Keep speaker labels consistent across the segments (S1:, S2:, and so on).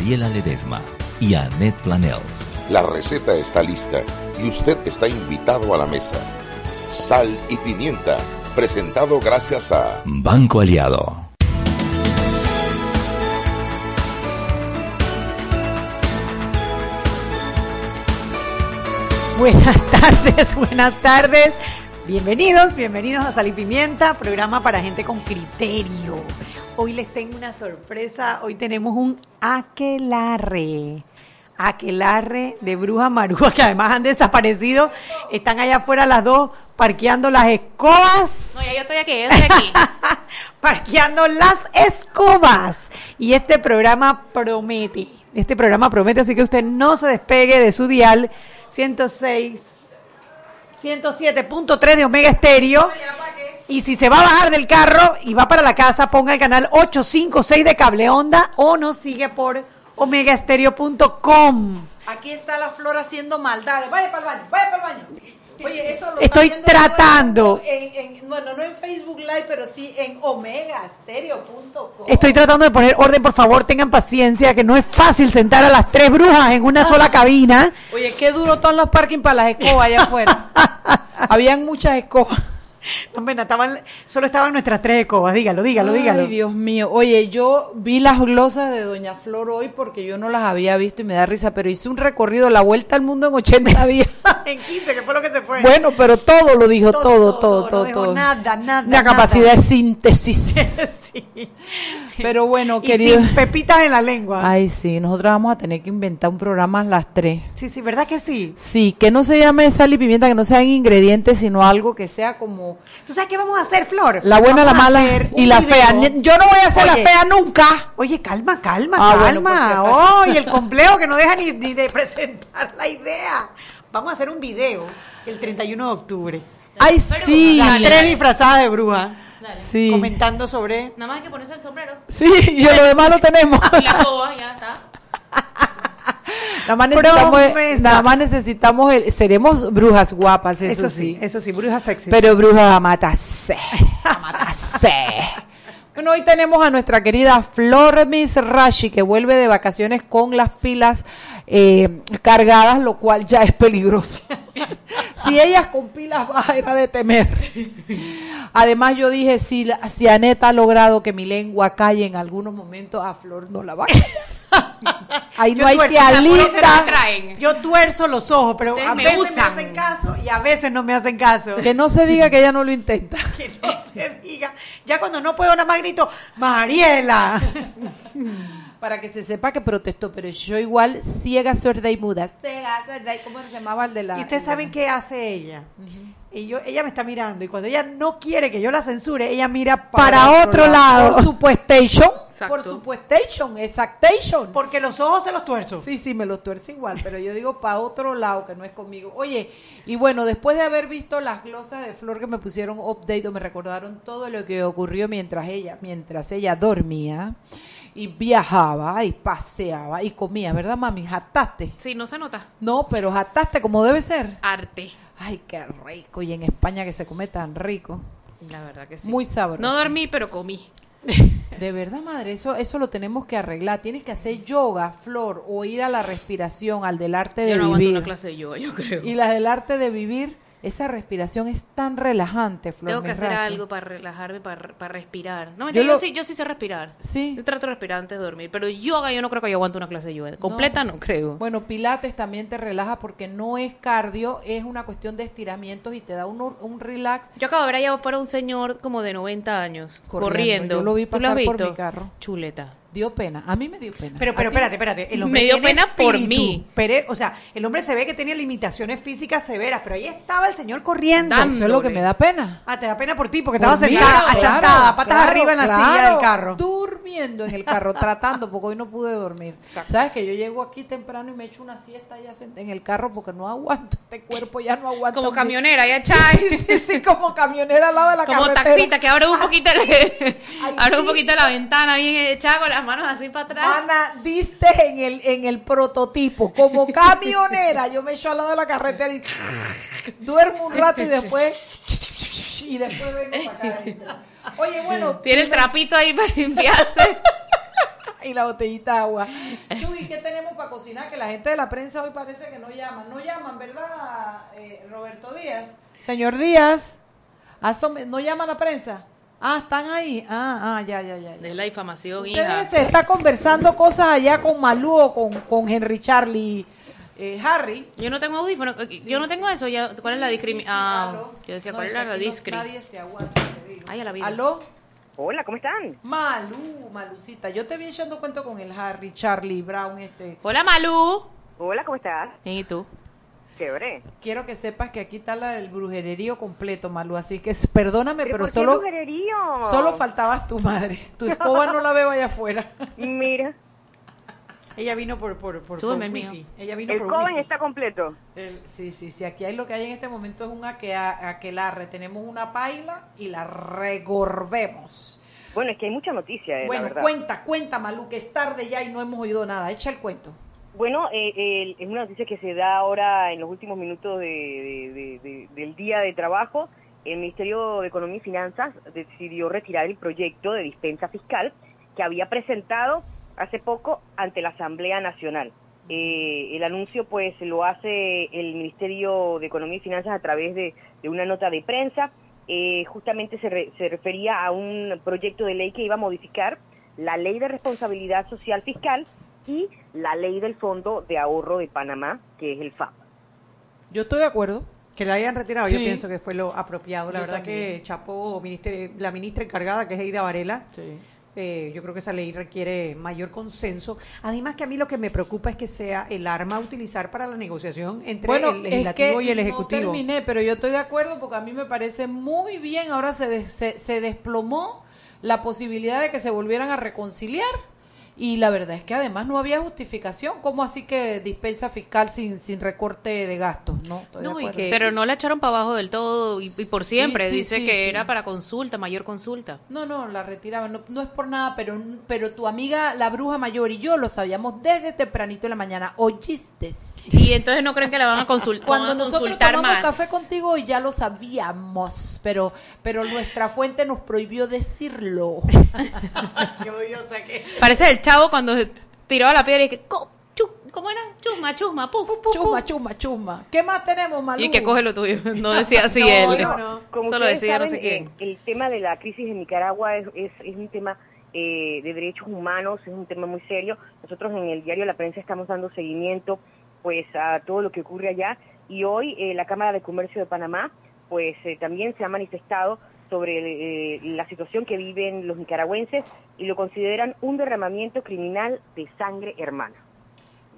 S1: Mariela Ledesma y Annette Planels.
S2: La receta está lista y usted está invitado a la mesa. Sal y pimienta, presentado gracias a
S1: Banco Aliado.
S3: Buenas tardes, buenas tardes. Bienvenidos, bienvenidos a Sal y Pimienta, programa para gente con criterio. Hoy les tengo una sorpresa. Hoy tenemos un aquelarre. Aquelarre de Bruja Maruja, que además han desaparecido. Están allá afuera las dos parqueando las escobas.
S4: No, ya yo estoy aquí, yo estoy aquí.
S3: parqueando las escobas. Y este programa promete. Este programa promete, así que usted no se despegue de su dial 106, 107.3 de Omega Estéreo. Y si se va a bajar del carro y va para la casa, ponga el canal 856 de Cable Onda o nos sigue por omegaestereo.com.
S5: Aquí está la flor haciendo maldades. Vaya para el baño, vaya para el baño. Oye, eso lo
S3: Estoy tratando.
S5: En, en- bueno, no en Facebook Live, pero sí en omegastereo.com.
S3: Estoy tratando de poner orden, por favor, tengan paciencia, que no es fácil sentar a las tres brujas en una sola cabina.
S5: Oye, qué duro están los parking para las escobas allá afuera. Habían muchas escobas.
S3: No, pena, estaban, solo estaban nuestras tres escobas, dígalo, dígalo, dígalo.
S5: Ay, Dios mío. Oye, yo vi las glosas de Doña Flor hoy porque yo no las había visto y me da risa, pero hice un recorrido, la vuelta al mundo en 80 días.
S3: en 15, que fue lo que se fue.
S5: Bueno, pero todo lo dijo,
S3: Todo,
S5: todo,
S3: todo,
S5: todo,
S3: no
S5: todo,
S3: dejó
S5: todo.
S3: nada, nada,
S5: Una
S3: nada.
S5: capacidad de síntesis.
S3: sí.
S5: Pero bueno,
S3: Y
S5: querido.
S3: sin pepitas en la lengua.
S5: Ay, sí, nosotros vamos a tener que inventar un programa a las tres.
S3: Sí, sí, ¿verdad que sí?
S5: Sí, que no se llame sal y pimienta, que no sean ingredientes, sino algo que sea como
S3: ¿Tú sabes qué vamos a hacer, Flor?
S5: la buena, la
S3: Vamos
S5: mala y la
S3: video.
S5: fea. Yo no voy a hacer
S3: Oye,
S5: la fea nunca.
S3: Oye, calma, calma,
S5: Ah, bueno, por si
S3: calma. Oh, y el complejo que no deja ni, ni de presentar la idea. Vamos a hacer un video el 31 de octubre.
S5: Ay, sí.
S3: Las tres disfrazadas de bruja.
S4: Dale.
S5: Sí.
S3: Comentando sobre...
S4: Nada más hay que ponerse el sombrero.
S5: Sí, y lo demás lo tenemos.
S4: Y la coba, ya está.
S5: Nada más necesitamos, nada más necesitamos el- seremos brujas guapas, eso,
S3: Eso sí, eso sí, brujas sexy.
S5: Pero bruja amatase. Amatase. Bueno, hoy tenemos a nuestra querida Flor Miss Rashi, que vuelve de vacaciones con las pilas eh, cargadas, lo cual ya es peligroso. si ellas con pilas bajas era de temer. Además, yo dije, si, la- si Aneta ha logrado que mi lengua calle en algunos momentos, a Flor no la va. Ahí no
S3: Yo
S5: hay
S3: tuerzo,
S4: traen.
S3: Yo tuerzo los ojos, pero
S4: Ustedes
S3: a
S4: me
S3: veces me hacen caso y a veces no me hacen caso.
S5: Que no se diga que ella no lo intenta.
S3: Que no se diga. Ya cuando no puedo nada más grito, Mariela.
S5: Para que se sepa que protestó, pero yo igual ciega, sorda y muda. Ciega, sorda y ¿cómo se llamaba el de la?
S3: Y ustedes saben qué hace ella. y yo, ella me está mirando y cuando ella no quiere que yo la censure, ella mira para, otro, lado.
S5: Por supuestation.
S4: Exacto.
S5: Por supuestation, exactation.
S3: Porque los ojos se los tuerzo.
S5: Sí, sí, me los tuerce igual, pero yo digo para otro lado que no es conmigo. Oye, y bueno, después de haber visto las glosas de flor que me pusieron update o me recordaron todo lo que ocurrió mientras ella, mientras ella dormía y viajaba y paseaba y comía, ¿verdad, mami? Jataste.
S4: Sí, no se nota.
S5: No, pero jataste como debe ser.
S4: Arte.
S5: Ay, qué rico. Y en España que se come tan rico.
S4: La verdad que sí.
S5: Muy sabroso.
S4: No dormí, pero comí.
S5: De verdad, madre, eso, eso lo tenemos que arreglar. Tienes que hacer yoga, flor, o ir a la respiración, al del arte de
S4: Yo no
S5: vivir.
S4: una clase de yoga, yo creo.
S5: Y la del arte de vivir, esa respiración es tan relajante, Flor.
S4: Tengo que hacer algo para relajarme, para, para respirar. No,
S5: Yo
S4: yo,
S5: lo-
S4: sí, yo sí sé respirar.
S5: Sí.
S4: Yo trato de respirar antes de dormir. Pero yoga, yo no creo que yo aguante una clase de yoga. Completa no, creo.
S5: Bueno, Pilates también te relaja porque no es cardio, es una cuestión de estiramientos y te da un, un relax.
S4: Yo acabo de ver allá afuera un señor como de 90 años
S5: Corriendo.
S4: corriendo.
S5: Yo lo vi
S4: ¿Tú lo has
S5: pasar por mi carro.
S4: Chuleta.
S5: Dio pena. A mí me dio pena.
S3: Pero,
S5: ¿A
S3: pero espérate, espérate. El hombre
S4: Me dio
S3: tiene
S4: pena por mí.
S3: Pere- o sea, el hombre se ve que tenía limitaciones físicas severas, pero ahí estaba el señor corriendo.
S4: Dando.
S5: Eso es lo que me da pena.
S3: Ah, te da pena por ti, porque
S5: Por
S3: estabas
S5: mí,
S3: sentada,
S4: claro,
S3: achantada, patas
S5: claro,
S3: arriba en la
S5: claro.
S3: silla del carro.
S5: Durmiendo en el carro, tratando, porque hoy no pude dormir. Sabes que yo llego aquí temprano y me echo una siesta ya sent- en el carro porque no aguanto, este cuerpo ya no aguanta.
S4: Como camionera, ya chai.
S5: Sí, sí, sí, como camionera al lado de la
S4: Como
S5: carretera.
S4: taxista, que abre un poquito, abre un poquito la ventana bien echada con las manos así para atrás.
S5: Ana, diste en el, en el prototipo. Como camionera, yo me echo al lado de la carretera y duermo un rato y después. Y después vengo para acá. adentro. Oye, bueno.
S4: Tiene el trapito ahí para limpiarse.
S5: y la botellita de agua. Chuy, ¿qué tenemos para cocinar? Que la gente de la prensa hoy parece que no llaman. No llaman, ¿verdad, eh, Roberto Díaz? Señor Díaz, asome- ¿no llama la prensa? Ah, están ahí. Ah, ah, ya, ya, ya. ya.
S4: De la difamación, hija.
S5: Ustedes se está conversando cosas allá con Malú o con, con Henry Charlie eh, Harry.
S4: Yo no tengo audífono. Yo no tengo eso. Ya, ¿Cuál es la discriminación?
S5: sí, sí,
S4: ah,
S5: aló.
S4: yo decía,
S5: No,
S4: ¿cuál
S5: es
S4: era la
S5: aquí no-
S4: discri?
S5: Nadie se aguanta, te digo.
S4: Ay, a la vida.
S5: ¿Aló?
S6: Hola, ¿cómo están?
S5: Malú, Malucita. Yo te vi echando cuento con el Harry, Charlie, Brown, este.
S4: Hola, Malú.
S6: Hola, ¿cómo estás?
S4: Bien, ¿Y tú?
S5: Quiero que sepas que aquí está la, el brujerío completo, Malú. Así que perdóname, pero,
S6: ¿por qué
S5: solo,
S6: brujerío?
S5: solo faltabas tu madre. Tu escoba no la veo allá afuera.
S6: Mira,
S3: Ella vino por, por, por, por
S4: el
S3: wifi. Ella vino
S6: el
S3: por
S6: Coven
S3: wifi.
S6: está completo.
S5: El- sí, sí, sí. Aquí hay lo que hay en este momento es un aquea- aquelarre. Tenemos una paila y la regorbemos.
S6: Bueno, es que hay mucha noticia, eh, la
S5: Bueno, cuenta, cuenta, Malú, que es tarde ya y no hemos oído nada. Echa el cuento.
S6: Bueno, eh, es una noticia que se da ahora en los últimos minutos de- de- de- de- del día de trabajo. El Ministerio de Economía y Finanzas decidió retirar el proyecto de dispensa fiscal que había presentado hace poco ante la Asamblea Nacional. Eh, el anuncio pues lo hace el Ministerio de Economía y Finanzas a través de, de una nota de prensa. Eh, justamente se, re- se refería a un proyecto de ley que iba a modificar la ley de responsabilidad social fiscal y la ley del Fondo de Ahorro de Panamá, que es el FAP.
S5: Yo estoy de acuerdo.
S3: Que la hayan retirado,
S5: Sí.
S3: yo pienso que fue lo apropiado. La
S5: Yo
S3: verdad
S5: también.
S3: que Chapo, ministre- la ministra encargada, que es Eida Varela, eh, yo creo que esa ley requiere mayor consenso. Además que a mí lo que me preocupa es que sea el arma a utilizar para la negociación entre
S5: Bueno,
S3: el legislativo
S5: es que
S3: y el
S5: No
S3: ejecutivo.
S5: terminé, pero yo estoy de acuerdo porque a mí me parece muy bien. Ahora se, des- se, se desplomó la posibilidad de que se volvieran a reconciliar. Y la verdad es que además no había justificación. ¿Cómo así que dispensa fiscal sin, sin recorte de gastos? No, estoy de
S3: No, y
S5: acuerdo.
S3: que-
S4: Pero no la echaron para abajo del todo y, y por siempre.
S5: sí,
S4: Dice
S5: sí,
S4: que
S5: sí.
S4: era para consulta, mayor consulta.
S5: No, no, la retiraban. No, no es por nada, pero, pero tu amiga, la bruja mayor y yo lo sabíamos desde tempranito en la mañana. ¿Oíste?
S4: Y entonces no creen que la van a, consul-
S5: Cuando
S4: a
S5: nosotros
S4: consultar
S5: tomamos
S4: más.
S5: café contigo ya lo sabíamos, pero, pero nuestra fuente nos prohibió decirlo.
S3: Qué odiosa que-
S4: Parece el chavo cuando tiraba la piedra y que... ¿Cómo era? Chusma, chusma, pu, pu, pu,
S5: chusma, chusma, chusma. ¿Qué más tenemos, Malú?
S4: Y que coge lo tuyo. No decía así
S3: No,
S4: él.
S3: no, no.
S6: Como
S4: Solo decía no
S6: saben,
S4: sé quién.
S6: eh, el tema de la crisis en Nicaragua es, es, es un tema eh, de derechos humanos, es un tema muy serio. Nosotros en el diario La Prensa estamos dando seguimiento pues a todo lo que ocurre allá y hoy eh, la Cámara de Comercio de Panamá pues eh, también se ha manifestado sobre eh, la situación que viven los nicaragüenses y lo consideran un derramamiento criminal de sangre hermana.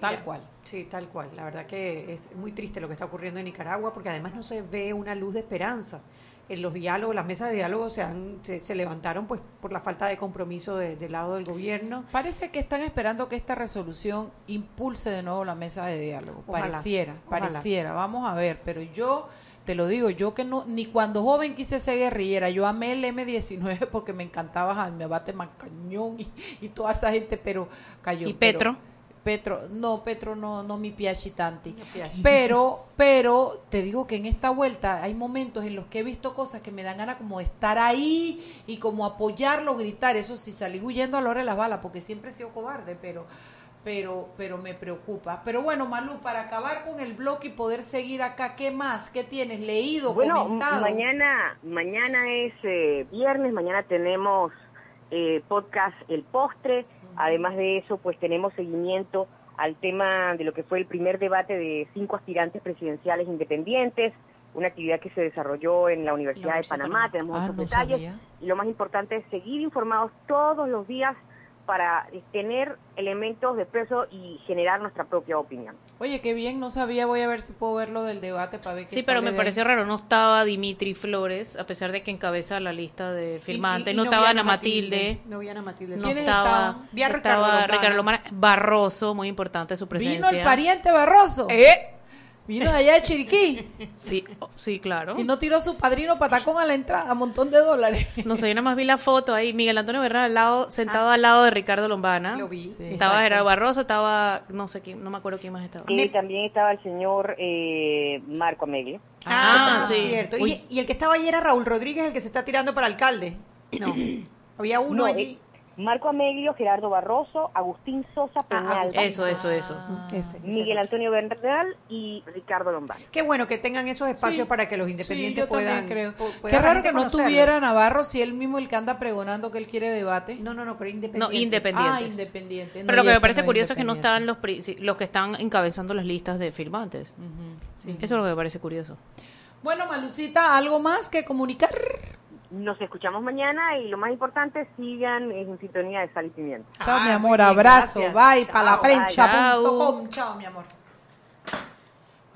S5: Tal cual.
S3: Sí, tal cual. La verdad que es muy triste lo que está ocurriendo en Nicaragua porque además no se ve una luz de esperanza. En los diálogos, las mesas de diálogo se, han, se, se levantaron pues por la falta de compromiso de- del lado del gobierno.
S5: Parece que están esperando que esta resolución impulse de nuevo la mesa de diálogo.
S3: Ojalá,
S5: pareciera,
S3: ojalá.
S5: pareciera. Vamos a ver, pero yo te lo digo, yo que no, ni cuando joven quise ser guerrillera, yo amé el M19 porque me encantaba Jaime Abate Mancañón y, y toda esa gente, pero cayó.
S4: ¿Y
S5: pero-
S4: Petro?
S5: Petro, no, Petro no, no mi piachi tanti.
S3: No.
S5: Pero, pero te digo que en esta vuelta hay momentos en los que he visto cosas que me dan ganas como de estar ahí y como apoyarlo, gritar. Eso sí, salí huyendo a la hora de las balas porque siempre he sido cobarde, pero, pero, pero me preocupa. Pero bueno, Malú, para acabar con el bloque y poder seguir acá, ¿qué más? ¿Qué tienes leído,
S6: Bueno,
S5: comentado?
S6: mañana, mañana es eh, viernes, mañana tenemos eh, podcast El Postre, además de eso, pues tenemos seguimiento al tema de lo que fue el primer debate de cinco aspirantes presidenciales independientes, una actividad que se desarrolló en la Universidad de Panamá,
S5: Panamá.
S6: tenemos
S5: Ah,
S6: esos
S5: no
S6: detalles,
S5: sabía.
S6: y lo más importante es seguir informados todos los días para tener elementos de peso y generar nuestra propia opinión.
S5: Oye, qué bien, no sabía, voy a ver si puedo ver lo del debate para ver qué
S4: Sí, pero me pareció raro, no estaba Dimitri Flores, a pesar de que encabeza la lista de firmantes,
S3: Y- y- y
S4: no, estaba Ana Matilde,
S3: No vi Ana Matilde.
S4: no
S5: ¿Quiénes
S4: estaba, estaba. Ricardo Lombana, Barroso, muy importante su presencia.
S5: Vino el pariente Barroso.
S4: Eh,
S5: Vino de allá de Chiriquí.
S4: Sí, oh, sí, claro.
S5: Y no tiró su padrino patacón a la entrada, montón de dólares.
S4: No sé, yo nada más vi la foto ahí, Miguel Antonio Bernal al lado, sentado al lado de Ricardo Lombana.
S3: Lo vi.
S5: Sí.
S4: Estaba
S3: exacto.
S4: Gerardo Barroso, estaba, no sé quién, no me acuerdo quién más estaba.
S6: Y también estaba el señor eh, Marco Ameglio.
S3: Ah,
S4: Ah, sí.
S3: cierto. Y, y el que estaba allí era Raúl Rodríguez, el que se está tirando para alcalde. No. Había uno
S6: No,
S3: allí.
S6: eh, Marco Ameglio, Gerardo Barroso, Agustín Sosa Peñalba,
S4: Eso, eso, eso.
S3: Ese, ese.
S6: Miguel Antonio Bernal y Ricardo Lombardo.
S3: Qué bueno que tengan esos espacios
S5: Sí.
S3: para que los
S5: Sí,
S3: independientes
S5: yo
S3: puedan.
S5: creo. Qué raro que no
S3: conocerlo.
S5: tuviera Navarro si él mismo el que anda pregonando que él quiere debate.
S3: No, no, no, pero independientes.
S4: No, independientes.
S5: Ah, independiente. No,
S4: Pero lo que me parece
S5: no
S4: curioso es que no están los, pri- sí, los que están encabezando las listas de firmantes. Eso es lo que me parece curioso.
S5: Bueno, Malucita, ¿algo más que comunicar?
S6: Nos escuchamos mañana y lo más importante, sigan en sintonía de Sal y Pimienta.
S5: Chao,
S3: Ah,
S5: mi
S3: muy
S5: amor.
S3: bien,
S5: Abrazo.
S3: gracias.
S5: Bye.
S3: Chao,
S5: Para la
S3: bye.
S5: prensa.com. Chao, mi amor.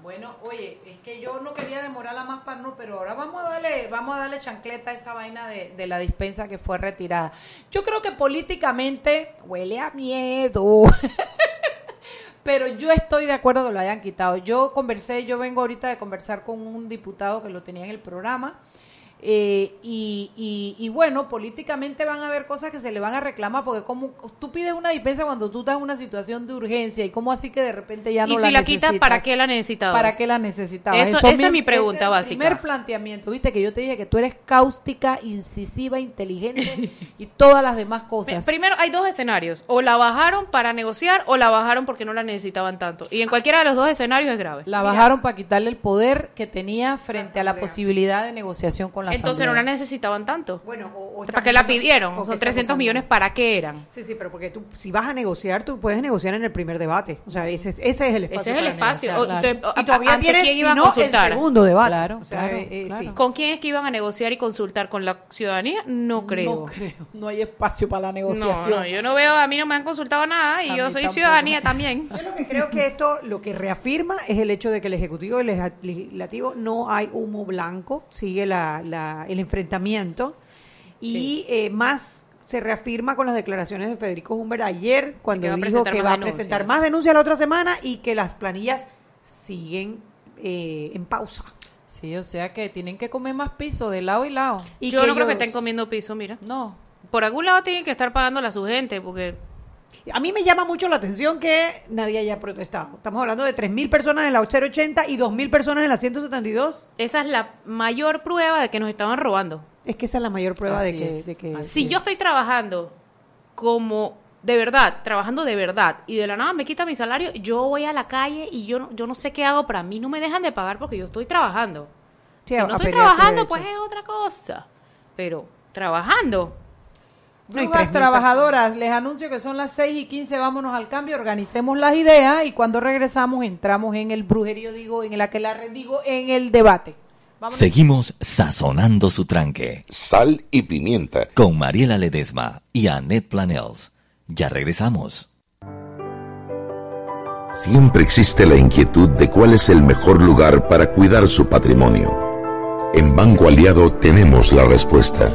S5: Bueno, oye, es que yo no quería demorarla más para no, pero ahora vamos a darle, vamos a darle chancleta a esa vaina de, de la dispensa que fue retirada. Yo creo que políticamente huele a miedo. Pero yo estoy de acuerdo que lo hayan quitado. Yo conversé, yo vengo ahorita de conversar con un diputado que lo tenía en el programa. Eh, y, y, y bueno, políticamente van a haber cosas que se le van a reclamar porque como tú pides una dispensa cuando tú estás en una situación de urgencia y cómo así que de repente ya no
S4: y
S5: la
S4: si la
S5: necesitas?
S4: ¿para qué la necesitabas?
S5: ¿Para qué la necesitabas?
S4: Eso- esa es mi pregunta
S5: ese
S4: básica.
S5: primer planteamiento, viste que yo te dije que tú eres cáustica, incisiva, inteligente y todas las demás cosas.
S4: Primero, hay dos escenarios. O la bajaron para negociar o la bajaron porque no la necesitaban tanto. Y en cualquiera de los dos escenarios es grave.
S5: La bajaron para quitarle el poder que tenía frente a la posibilidad de negociación con la
S4: Entonces no la
S5: Asamblea.
S4: necesitaban tanto.
S3: Bueno, o, o
S4: ¿Para qué la pidieron? Son
S3: están
S4: 300
S3: buscando-
S4: millones, ¿para qué eran?
S3: Sí, sí, pero porque tú, si vas a negociar, tú puedes negociar en el primer debate. O sea, ese, ese es el espacio.
S4: Ese es el espacio.
S3: negociar.
S4: O-
S5: claro.
S3: Y todavía
S4: ¿ante
S3: tienes,
S4: quién
S3: si
S4: iban a
S3: no, el
S4: consultar?
S3: segundo debate.
S5: Claro,
S3: O sea,
S5: claro,
S3: eh, eh,
S5: claro.
S3: sí.
S4: ¿Con quién es que iban a negociar y consultar? ¿Con la ciudadanía? No creo.
S5: No creo, no hay espacio para la
S4: No,
S5: negociación.
S4: no, yo no veo, a mí no me han consultado nada y
S5: A
S4: yo soy
S5: tampoco.
S4: ciudadanía también.
S3: Yo lo que creo que esto lo que reafirma es el hecho de que el Ejecutivo y el Legislativo no hay humo blanco, sigue la, la- el enfrentamiento y eh, más se reafirma con las declaraciones de Federico Humber ayer cuando
S4: Que
S3: dijo que va a
S4: denuncias.
S3: presentar más denuncias la otra semana y que las planillas siguen eh, en pausa.
S5: Sí, o sea que tienen que comer más piso de lado y lado.
S3: Y
S4: yo no creo que estén comiendo piso, mira.
S5: No.
S4: Por algún lado tienen que estar pagándole a su gente, porque
S3: A mí me llama mucho la atención que nadie haya protestado. Estamos hablando de 3.000 personas en la 080 y 2.000 personas en la 172.
S4: esa es la mayor prueba de que nos estaban robando.
S3: Es que esa es la mayor prueba de que, de
S4: Si yo estoy trabajando como de verdad, trabajando de verdad, y de la nada me quita mi salario, yo voy a la calle y yo no, yo no sé qué hago, para mí no me dejan de pagar porque yo estoy trabajando.
S3: Sí,
S4: si no estoy trabajando, pues es otra cosa. Pero trabajando.
S5: Brujas
S3: 3.000
S5: trabajadoras, les anuncio que son las 6 y 15, vámonos al cambio, organicemos las ideas y cuando regresamos entramos en el brujerío, digo, en el aquelarre, digo, en el debate. Vámonos.
S1: Seguimos sazonando su tranque
S2: Sal y pimienta.
S1: con Mariela Ledesma y Annette Planels. Ya regresamos.
S2: Siempre existe la inquietud de cuál es el mejor lugar para cuidar su patrimonio. En Banco Aliado tenemos la respuesta.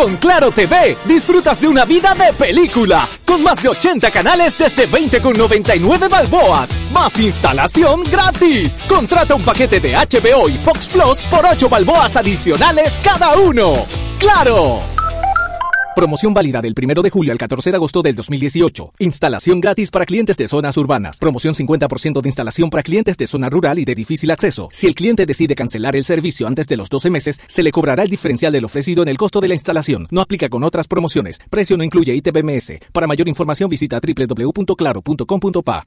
S7: Con Claro TV disfrutas de una vida de película, con más de 80 canales desde 20,99 balboas, más instalación gratis. Contrata un paquete de HBO y Fox Plus por 8 balboas adicionales cada uno. ¡Claro! Promoción válida del 1 de julio al 14 de agosto del 2018. Instalación gratis para clientes de zonas urbanas. Promoción 50% de instalación para clientes de zona rural y de difícil acceso. Si el cliente decide cancelar el servicio antes de los 12 meses, se le cobrará el diferencial del ofrecido en el costo de la instalación. No aplica con otras promociones. Precio no incluye ITBMS. Para mayor información visita www.claro.com.pa.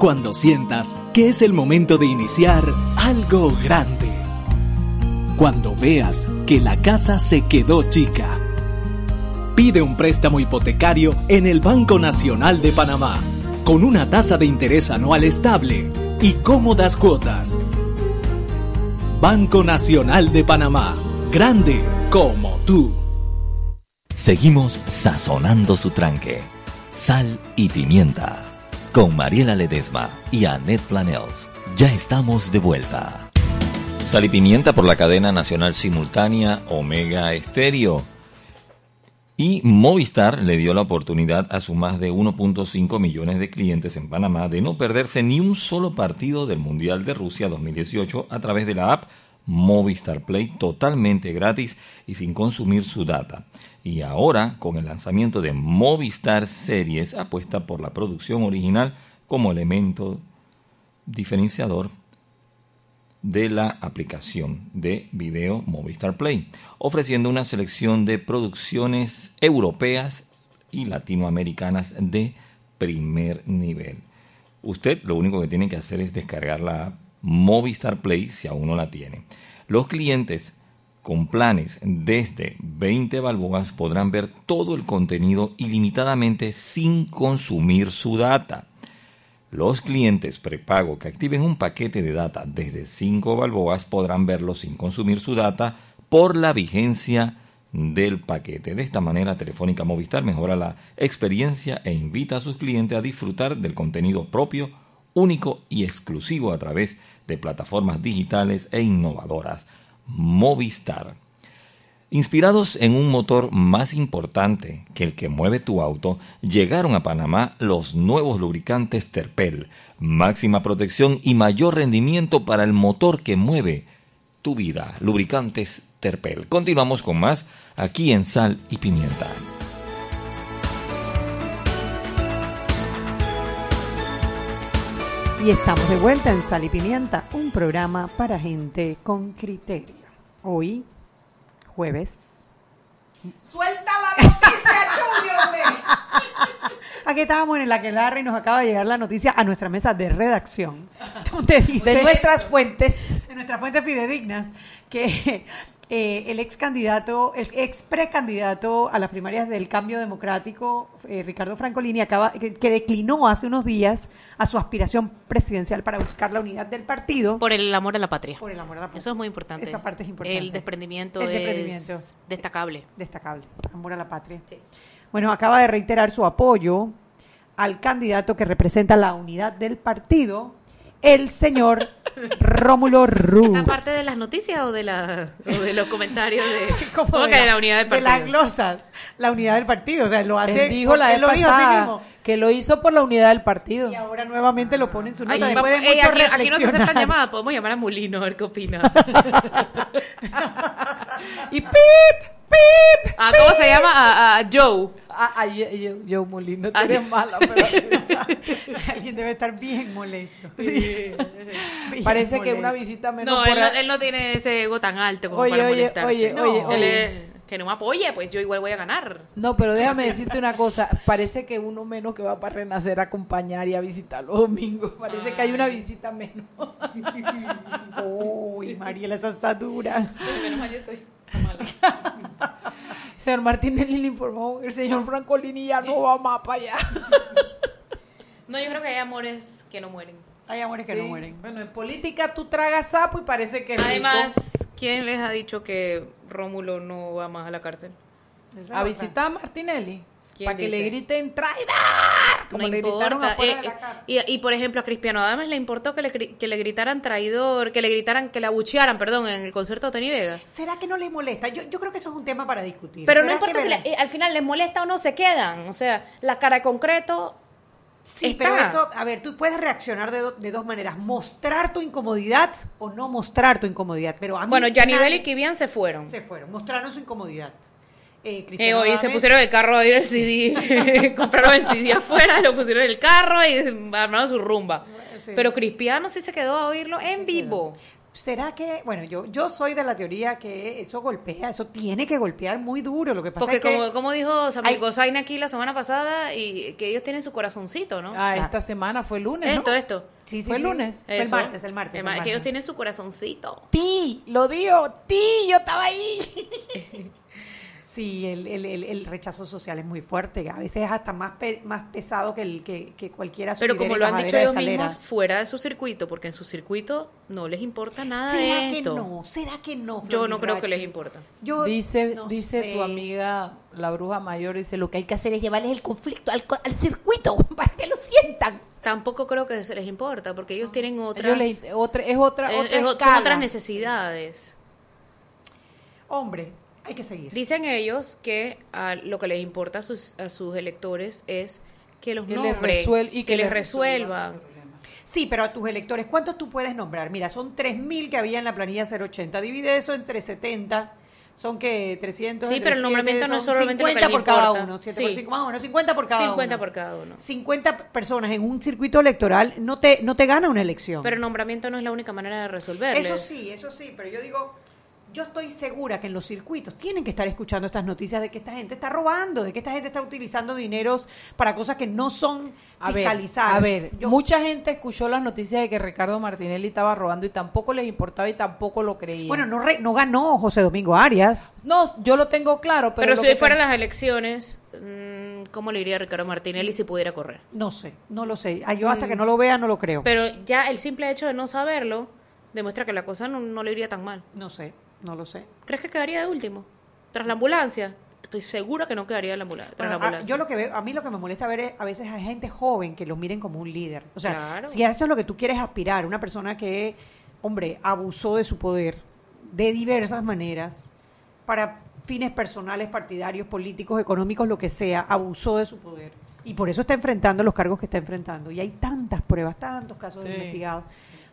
S7: Cuando sientas que es el momento de iniciar algo grande. Cuando veas que la casa se quedó chica. Pide un préstamo hipotecario en el Banco Nacional de Panamá, con una tasa de interés anual estable y cómodas cuotas. Banco Nacional de Panamá, grande como tú.
S1: Seguimos sazonando su tranque. Sal y pimienta. Con Mariela Ledesma y Annette Planels. Ya estamos de vuelta. Sal y pimienta por la cadena nacional simultánea Omega Estéreo. Y Movistar le dio la oportunidad a sus más de 1.5 millones de clientes en Panamá de no perderse ni un solo partido del Mundial de Rusia 2018 a través de la app Movistar Play totalmente gratis y sin consumir su data. Y ahora, con el lanzamiento de Movistar Series, apuesta por la producción original como elemento diferenciador de la aplicación de video Movistar Play, ofreciendo una selección de producciones europeas y latinoamericanas de primer nivel. Usted lo único que tiene que hacer es descargar la Movistar Play si aún no la tiene. Los clientes con planes desde 20 balboas podrán ver todo el contenido ilimitadamente sin consumir su data. Los clientes prepago que activen un paquete de data desde 5 balboas podrán verlo sin consumir su data por la vigencia del paquete. De esta manera, Telefónica Movistar mejora la experiencia e invita a sus clientes a disfrutar del contenido propio, único y exclusivo a través de plataformas digitales e innovadoras. Movistar. Inspirados en un motor más importante que el que mueve tu auto, llegaron a Panamá los nuevos lubricantes Terpel, máxima protección y mayor rendimiento para el motor que mueve tu vida. Lubricantes Terpel. Continuamos con más aquí en Sal y Pimienta.
S3: Y estamos de vuelta en Sal y Pimienta, un programa para gente con criterio. Hoy, jueves.
S5: Suelta la noticia, Julio.
S3: Aquí estábamos en el aquelarre y nos acaba de llegar la noticia a nuestra mesa de redacción, donde dice
S5: De nuestras fuentes.
S3: de nuestras fuentes fidedignas que eh, el ex candidato, el ex precandidato a las primarias del cambio democrático, eh, Ricardo Francolini, acaba, que, que declinó hace unos días a su aspiración presidencial para buscar la unidad del partido
S4: Por el amor a la patria.
S3: por el amor a la patria.
S4: Eso es muy importante.
S3: Esa parte es importante.
S4: El desprendimiento,
S3: El
S4: es
S3: desprendimiento.
S4: destacable.
S3: destacable, amor a la patria. Bueno, acaba de reiterar su apoyo al candidato que representa la unidad del partido, el señor Rómulo Ruz.
S4: ¿Esta parte de las noticias o de, la, o de los comentarios de,
S3: Como
S4: ¿Cómo
S3: de
S4: que
S3: la-
S4: de la unidad del
S3: De
S4: partido?
S3: las glosas, la unidad del partido. O sea, lo hace.
S5: Él dijo la
S3: él
S5: vez
S3: dijo
S5: pasada
S3: mismo.
S5: que lo hizo por la unidad del partido.
S3: Y ahora nuevamente lo pone en su nota.
S4: Ay,
S3: después de
S4: vamos- ey,
S3: mucho
S4: aquí, aquí no se aceptan llamadas, podemos llamar a Molino a ver qué opina.
S5: Y pip, pip.
S4: Ah, ¿Cómo se llama? A, a Joe.
S5: Ah, ah, yo, yo, yo, Molino, tú
S4: Ay.
S5: eres mala, pero así.
S3: Alguien debe estar bien molesto. Bien
S5: Parece que
S3: molesto.
S5: una visita menos
S4: No,
S5: por
S4: él no,
S5: ahí.
S4: él no tiene ese ego tan alto como
S5: Oye,
S4: para
S5: oye, oye,
S3: No.
S5: oye,
S4: Él
S5: oye.
S4: es- que no me apoye, pues yo igual voy a ganar.
S5: No, pero déjame decirte una cosa. Parece que uno menos que va para Renacer a acompañar y a visitar los domingos. Parece que hay una visita menos.
S3: Uy, Mariela, esa está dura.
S4: Menos mal yo soy
S5: Señor Martínez le informó que el señor Francolini ya no va más para allá.
S4: No, yo creo que hay amores que no mueren.
S3: Hay amores que no mueren.
S5: Bueno, en política tú tragas sapo y parece que
S4: Además,
S5: rico.
S4: ¿quién les ha dicho que Rómulo no va más a la cárcel?
S3: Esa
S5: a visitar a Martinelli.
S4: ¿Quién
S5: Para que le griten traidor. Como
S4: No
S5: le gritaron
S4: importa.
S5: afuera
S4: Eh,
S5: de la cara.
S4: y, y, por ejemplo, a Cristiano Adames le importó que le, que le gritaran traidor, que le gritaran, que le abuchearan, perdón, en el concierto de Tony Vega.
S3: ¿Será que no les molesta? Yo, yo creo que eso es un tema para discutir.
S4: Pero no
S3: ¿Será
S4: importa
S3: que
S4: si le- eh, al final les molesta o no, se quedan. O sea, la cara de concreto.
S3: Sí,
S4: está.
S3: pero eso, a ver, tú puedes reaccionar de, do- de dos maneras. Mostrar tu incomodidad o no mostrar tu incomodidad. Pero a mí
S4: Bueno, Yanibel y Kivian se fueron.
S3: se fueron, mostraron su incomodidad. Eh,
S4: Eh, hoy se pusieron el carro a ir el CD, compraron el CD afuera, lo pusieron en el carro y armaron su rumba.
S3: Sí.
S4: Pero Cristiano sí se quedó a oírlo
S3: Sí,
S4: en vivo.
S3: ¿Será que, bueno, yo, yo soy de la teoría que eso golpea, eso tiene que golpear muy duro. Lo que pasa
S4: Porque
S3: es que
S4: como, como dijo Samuel Gozaine aquí la semana pasada, y que ellos tienen su corazoncito, ¿no?
S5: Ah, esta semana fue lunes, ¿no?
S4: esto, esto.
S3: Sí, sí,
S5: ¿Fue
S3: sí.
S5: lunes?
S3: Fue el martes, el martes.
S4: El
S3: el
S4: ma- que
S3: martes.
S4: ellos tienen su corazoncito.
S5: Ti, lo digo, ti, yo estaba ahí.
S3: Sí, el, el, el, el rechazo social es muy fuerte. A veces es hasta más, pe- más pesado que, el, que, que cualquiera
S4: Pero como lo han dicho ellos mismos, fuera de su circuito, porque en su circuito no les importa nada
S3: ¿Será
S4: de
S3: que
S4: esto.
S3: no? ¿Será que no?
S4: Yo no creo que les importa.
S3: Yo
S5: Dice,
S3: no
S5: dice
S3: sé.
S5: tu amiga, la bruja mayor, dice, lo que hay que hacer es llevarles el conflicto al, circuito para que lo sientan.
S4: Tampoco creo que se les importa, porque ellos tienen
S5: Ellos
S4: otras,
S5: les- otra, es otra,
S4: es-
S5: otra
S4: es- son
S5: escala.
S4: otras necesidades.
S3: Hombre, hay que seguir.
S4: Dicen ellos que a lo que les importa a sus, a sus electores es que los
S5: Que resuel- y que
S4: que les
S5: les
S4: resuelvan.
S3: Sí, pero a tus electores, ¿cuántos tú puedes nombrar? Mira, son 3.000 que había en la planilla 080. Divide eso entre 70. Son que 300.
S4: Sí, pero el nombramiento no es solamente lo que
S3: 50 por cada
S4: importa.
S3: uno. siete por
S4: Sí.
S3: cinco, más o menos 50 por cada
S4: 50
S3: uno.
S4: por cada uno.
S3: 50 personas en un circuito electoral no te, no te gana una elección.
S4: Pero el nombramiento no es la única manera de resolverles.
S3: Eso sí, eso sí, pero yo digo, yo estoy segura que en los circuitos tienen que estar escuchando estas noticias de que esta gente está robando, de que esta gente está utilizando dineros para cosas que no son
S5: A ver,
S3: fiscalizadas.
S5: a ver,
S3: Yo-
S5: mucha gente escuchó las noticias de que Ricardo Martinelli estaba robando y tampoco les importaba y tampoco lo creían.
S3: Bueno, no, re- no ganó José Domingo Arias.
S5: no, yo lo tengo claro, pero,
S4: Pero,
S5: lo
S4: si
S5: que
S4: hoy fueran las elecciones, mm, ¿cómo le iría a Ricardo Martinelli si pudiera correr?
S3: No sé, no lo sé. Ah, Yo hasta que no lo vea no lo creo.
S4: Pero ya el simple hecho de no saberlo demuestra que la cosa no, no le iría tan mal.
S3: no sé, no lo sé.
S4: ¿Crees que quedaría de último? Tras la ambulancia. Estoy segura que no quedaría en la ambulancia. Tras
S3: Bueno,
S4: la
S3: a,
S4: ambulancia.
S3: yo lo que veo, a mí lo que me molesta ver es a veces a gente joven que lo miren como un líder. O sea,
S4: Claro.
S3: si a eso es lo que tú quieres aspirar, una persona que, hombre, abusó de su poder de diversas maneras para fines personales, partidarios, políticos, económicos, lo que sea, abusó de su poder. Y por eso está enfrentando los cargos que está enfrentando. Y hay tantas pruebas, tantos casos
S5: Sí.
S3: investigados.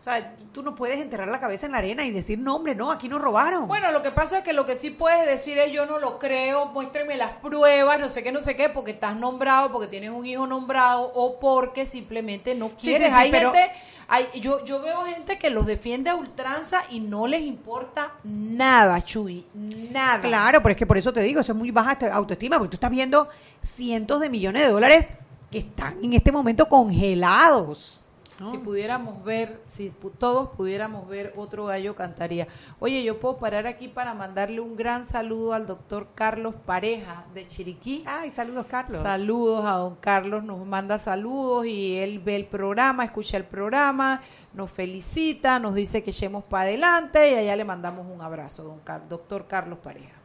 S3: O sea, tú no puedes enterrar la cabeza en la arena y decir, no, hombre, no, aquí no robaron.
S5: Bueno, lo que pasa es que lo que sí puedes decir es yo no lo creo, muéstreme las pruebas, no sé qué, no sé qué, porque estás nombrado, porque tienes un hijo nombrado o porque simplemente no quieres.
S3: sí, sí,
S5: hay
S3: pero-
S5: gente, hay, yo, yo veo gente que los defiende a ultranza y no les importa nada, Chuy, nada.
S3: Claro, pero es que por eso te digo, eso es muy baja autoestima, porque tú estás viendo cientos de millones de dólares que están en este momento congelados. ¿No?
S5: Si pudiéramos ver, si todos pudiéramos ver, otro gallo cantaría. Oye, yo puedo parar aquí para mandarle un gran saludo al doctor Carlos Pareja de Chiriquí.
S3: Ay, saludos, Carlos.
S5: Saludos a don Carlos, nos manda saludos y él ve el programa, escucha el programa, nos felicita, nos dice que echemos para adelante y allá le mandamos un abrazo, don Car- doctor Carlos Pareja.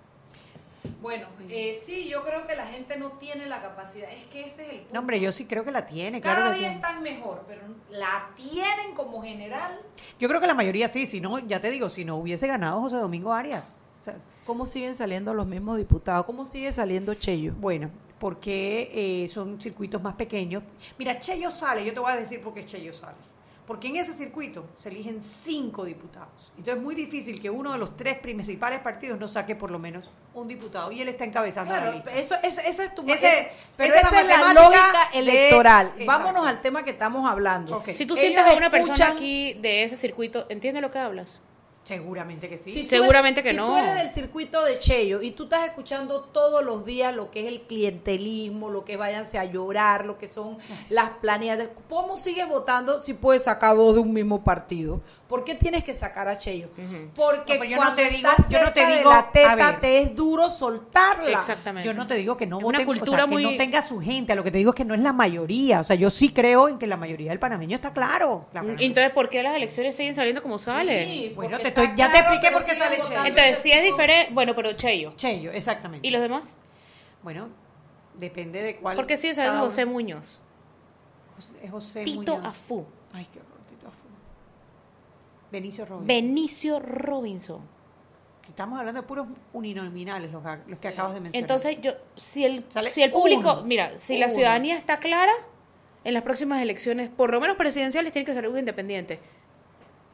S5: Bueno, eh, sí, yo creo que la gente no tiene la capacidad, es que ese es el punto.
S3: No, hombre, yo sí creo que la tiene,
S5: Cada
S3: claro
S5: día
S3: tiene.
S5: están mejor, pero la tienen como general.
S3: Yo creo que la mayoría sí, si no, ya te digo, si no hubiese ganado José Domingo Arias. O sea,
S5: ¿Cómo siguen saliendo los mismos diputados? ¿Cómo sigue saliendo Cheyo?
S3: bueno, porque eh, son circuitos más pequeños. Mira, Cheyo sale, yo te voy a decir por qué Cheyo sale. Porque en ese circuito se eligen cinco diputados. Entonces es muy difícil que uno de los tres principales partidos no saque por lo menos un diputado. Y él está encabezando la lista.
S5: eso, ese, ese es tu
S3: Ese-
S5: ese- pero
S3: esa
S5: esa,
S3: es la
S5: es lógica electoral. Vámonos al tema que estamos hablando.
S4: Si tú
S5: Ellos
S4: sientas a una persona aquí de ese circuito, ¿entiende lo que hablas?
S3: Seguramente que sí.
S5: Si
S4: Seguramente
S5: eres-
S4: que
S5: si
S4: no.
S5: tú eres del circuito de Cheyo y tú estás escuchando todos los días lo que es el clientelismo, lo que váyanse a llorar, lo que son las planeadas, ¿cómo sigues votando si puedes sacar dos de un mismo partido? ¿Por qué tienes que sacar a Cheyo? Porque
S3: No, yo no
S5: cuando
S3: te digo-
S5: estás
S3: yo no te
S5: cerca de
S3: digo-
S5: la
S3: a
S5: teta
S3: ver.
S5: te es duro soltarla.
S4: Exactamente.
S3: Yo no te digo que no voten,
S4: una
S3: o sea,
S4: cultura
S3: que
S4: muy-
S3: no tenga su gente, lo que te digo es que no es la mayoría, o sea, yo sí creo en que la mayoría del panameño está claro. La panameña-
S4: Entonces, ¿por qué las elecciones siguen saliendo como salen?
S5: Sí,
S3: Bueno, te estoy- ya te expliqué por qué sale Cheyo.
S4: Entonces, si es diferente, bueno, pero Cheyo.
S3: Cheyo, exactamente.
S4: ¿Y los demás?
S3: Bueno, depende de cuál.
S4: ¿Por qué sigue saliendo
S3: cada
S4: José. Muñoz?
S3: Es José
S4: Tito
S3: Muñoz.
S4: Afú.
S3: Ay, qué horror, Tito Afú. Benicio Robinson.
S4: Benicio Robinson.
S3: Estamos hablando de puros uninominales los, que- los que acabas de mencionar.
S4: Entonces, yo, si el,
S3: Sale
S4: si el público,
S3: uno.
S4: mira, si la ciudadanía está clara, en las próximas elecciones, por lo menos presidenciales, tiene que salir un independiente.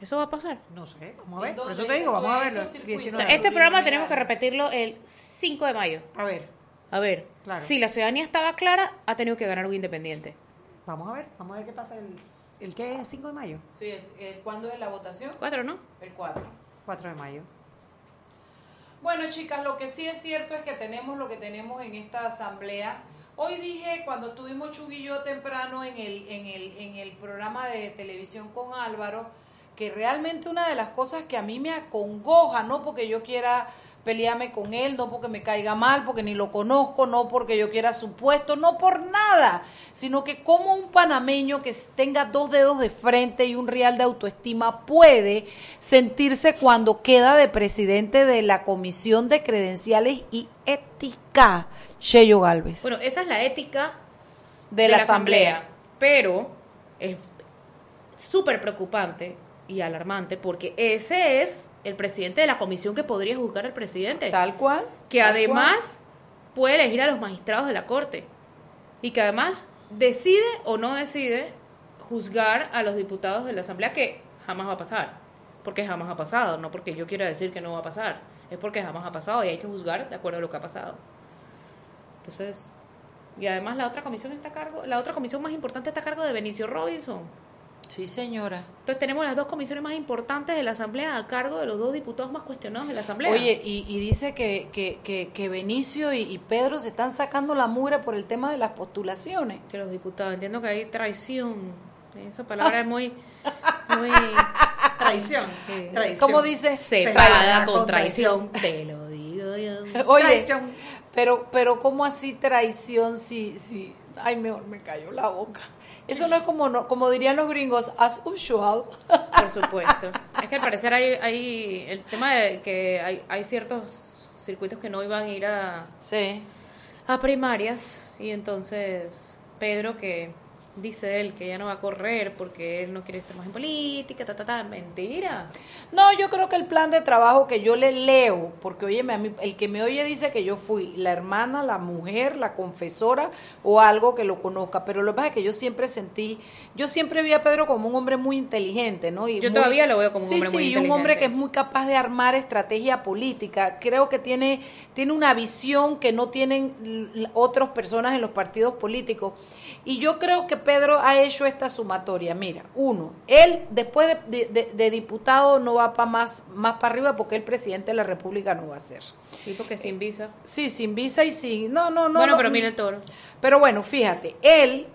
S4: ¿Eso va a pasar?
S3: no sé, vamos a ver.
S5: ¿En
S3: Por eso te digo, vamos a
S5: esos
S3: verlo.
S5: circuitos?
S3: 19.
S5: Claro.
S4: Este programa tenemos que repetirlo el 5 de mayo.
S3: A ver,
S4: A ver,
S3: Claro.
S4: si la ciudadanía estaba clara, ha tenido que ganar un independiente.
S3: vamos a ver, vamos a ver qué pasa el, el que es 5 de mayo,
S5: Sí, es- eh, ¿Cuándo es la votación?
S4: Cuatro, ¿no?
S5: El 4.
S3: 4 de mayo.
S5: Bueno, chicas, lo que sí es cierto es que tenemos lo que tenemos en esta asamblea. Hoy dije, cuando estuvimos Chugui y yo temprano en el, en, el, en el programa de televisión con Álvaro, que realmente una de las cosas que a mí me acongoja, no porque yo quiera pelearme con él, no porque me caiga mal, porque ni lo conozco, no porque yo quiera su puesto, no por nada, sino que como un panameño que tenga dos dedos de frente y un real de autoestima puede sentirse cuando queda de presidente de la Comisión de Credenciales y Ética, Sheyo Galvez.
S4: Bueno, esa es la ética
S5: de, la, asamblea.
S4: Pero es súper preocupante y alarmante porque ese es el presidente de la comisión que podría juzgar al presidente.
S5: Tal cual.
S4: Que
S5: tal
S4: además puede elegir a los magistrados de la corte. Y que además decide o no decide juzgar a los diputados de la asamblea que jamás va a pasar. Porque jamás ha pasado, no porque yo quiera decir que no va a pasar. Es porque jamás ha pasado y hay que juzgar de acuerdo a lo que ha pasado. Entonces, y además la otra comisión está a cargo, la otra comisión más importante está a cargo de Benicio Robinson.
S5: Sí, señora.
S4: Entonces tenemos las dos comisiones más importantes de la Asamblea a cargo de los dos diputados más cuestionados de la Asamblea.
S5: Oye, y, y dice que, que, que, que Benicio y, y Pedro se están sacando la mugre por el tema de las postulaciones.
S4: Que los diputados, entiendo que hay traición. Esa palabra es muy... muy
S3: Traición. Traición.
S5: ¿Cómo dice?
S4: se
S3: paga con
S4: con traición. Te lo digo yo.
S5: Oye,
S3: Traición.
S5: pero, pero ¿cómo así traición si, si, ay, mejor me cayó la boca? Eso no es como, no, como dirían los gringos, as usual.
S4: Por supuesto. Es que al parecer hay, hay el tema de que hay, hay ciertos circuitos que no iban a ir a,
S5: Sí.
S4: a primarias y entonces Pedro que dice él que ya no va a correr porque él no quiere estar más en política, ta, ta, ta, mentira.
S5: No, yo creo que el plan de trabajo que yo le leo, porque óyeme, a mí, el que me oye dice que yo fui la hermana, la mujer, la confesora o algo que lo conozca, pero lo que pasa es que yo siempre sentí, yo siempre vi a Pedro como un hombre muy inteligente, ¿no? Y
S4: Yo
S5: muy-
S4: todavía lo veo como un
S5: sí,
S4: hombre
S5: sí,
S4: muy
S5: y un hombre que es
S4: inteligente.
S5: muy capaz de armar estrategia política. Creo que tiene, tiene una visión que no tienen otras personas en los partidos políticos. Y yo creo que Pedro ha hecho esta sumatoria. Mira, uno, él después de, de- de- de diputado no va para más, más para arriba porque el presidente de la República no va a ser.
S4: Sí, porque sin visa.
S5: Sí, sin visa y sin... No, no, no.
S4: bueno,
S5: no,
S4: pero mira el toro.
S5: pero bueno, fíjate, él,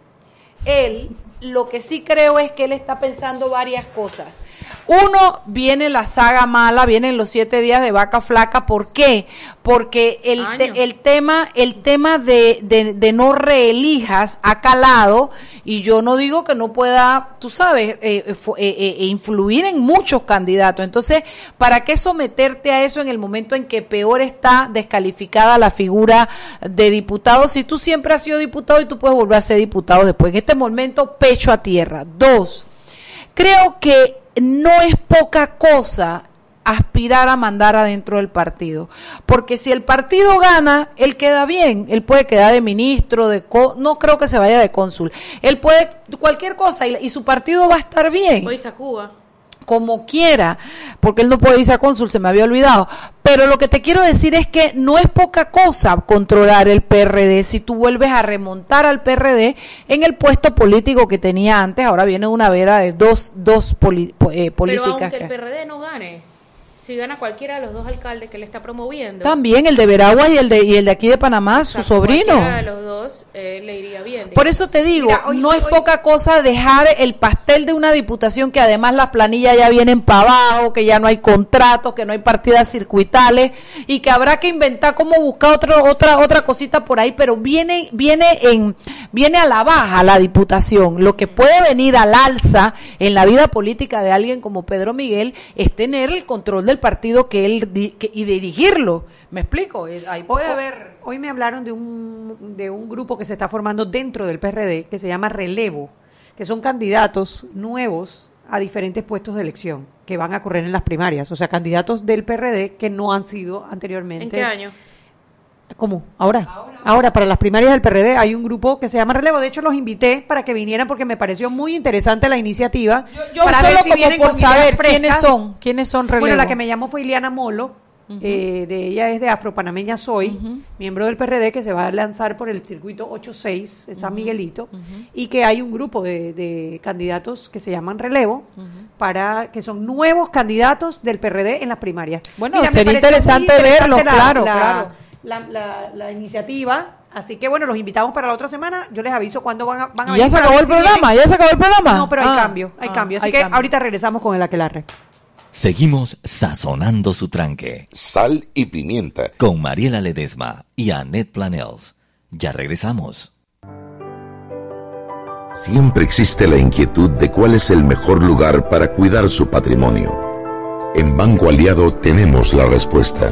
S5: él, lo que sí creo es que él está pensando varias cosas. Uno, viene la saga mala, vienen los siete días de vaca flaca. ¿Por qué? Porque el, te- el tema, el tema de, de, de no reelijas ha calado y yo no digo que no pueda, tú sabes, eh, eh, eh, eh, influir en muchos candidatos. Entonces, ¿para qué someterte a eso en el momento en que peor está descalificada la figura de diputado? Si tú siempre has sido diputado y tú puedes volver a ser diputado después. En este momento, pecho a tierra. Dos, creo que no es poca cosa aspirar a mandar adentro del partido. Porque si el partido gana, él queda bien. Él puede quedar de ministro, de co- no creo que se vaya de cónsul. Él puede cualquier cosa y, y su partido va a estar bien
S4: Hoy a Cuba.
S5: Como quiera, porque él no puede irse a cónsul, se me había olvidado. Pero lo que te quiero decir es que no es poca cosa controlar el PRD si tú vuelves a remontar al PRD en el puesto político que tenía antes. Ahora viene una veda de dos, dos poli- po- eh,
S4: Pero
S5: políticas.
S4: aunque el PRD no gane, si gana cualquiera de los dos alcaldes que le está promoviendo.
S5: También el de Veragua y el de, y el de aquí de Panamá, su
S4: o sea,
S5: sobrino.
S4: Cualquiera de los dos eh, le iría bien.
S5: Por eso te digo,
S3: Mira, hoy-
S5: no
S3: hoy-
S5: es poca cosa dejar el pastel de una diputación que además las planillas ya vienen para abajo, que ya no hay contratos, que no hay partidas circuitales y que habrá que inventar cómo buscar otro, otra otra cosita por ahí, pero viene viene en viene a la baja la diputación. Lo que puede venir al alza en la vida política de alguien como Pedro Miguel es tener el control del partido que él di- que- y dirigirlo. ¿Me explico? Es- Ahí puede haber
S3: Hoy me hablaron de un, de un grupo que se está formando dentro del PRD que se llama Relevo, que son candidatos nuevos a diferentes puestos de elección que van a correr en las primarias, o sea, candidatos del PRD que no han sido anteriormente.
S4: ¿En qué año?
S3: ¿Cómo? ¿Ahora? Ahora. para las primarias del PRD hay un grupo que se llama Relevo. De hecho, los invité para que vinieran porque me pareció muy interesante la iniciativa.
S5: Yo
S3: para
S5: solo
S3: ver si
S5: como
S3: vienen
S5: por
S3: con
S5: saber quiénes son, quiénes son
S3: Bueno, la que me llamó fue Ileana Molo. eh, de ella es de Afropanameña Soy, miembro del PRD que se va a lanzar por el circuito 86 de San Miguelito y que hay un grupo de, de candidatos que se llaman Relevo para que son nuevos candidatos del PRD en las primarias.
S5: Bueno, sería
S3: muy
S5: interesante verlos, claro, claro.
S3: La, la- la iniciativa, así que bueno, los invitamos para la otra semana. Yo les aviso cuándo van a, van a
S5: ¿Y ya
S3: venir
S5: se acabó el programa?
S3: vienen.
S5: ¿Ya se acabó el programa?
S3: No, pero hay
S5: Ah,
S3: cambio, hay
S5: ah,
S3: cambio. Así
S5: hay
S3: que
S5: cambio.
S3: ahorita regresamos con el aquelarre.
S1: Seguimos sazonando su tranque.
S2: Sal y pimienta.
S1: Con Mariela Ledesma y Annette Planels. Ya regresamos.
S2: Siempre existe la inquietud de cuál es el mejor lugar para cuidar su patrimonio. En Banco Aliado tenemos la respuesta.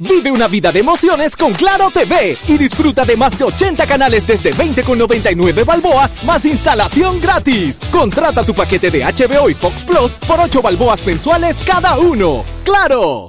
S7: Vive una vida de emociones con Claro TV y disfruta de más de 80 canales desde 20,99 balboas más instalación gratis. Contrata tu paquete de HBO y Fox Plus por 8 balboas mensuales cada uno. ¡Claro!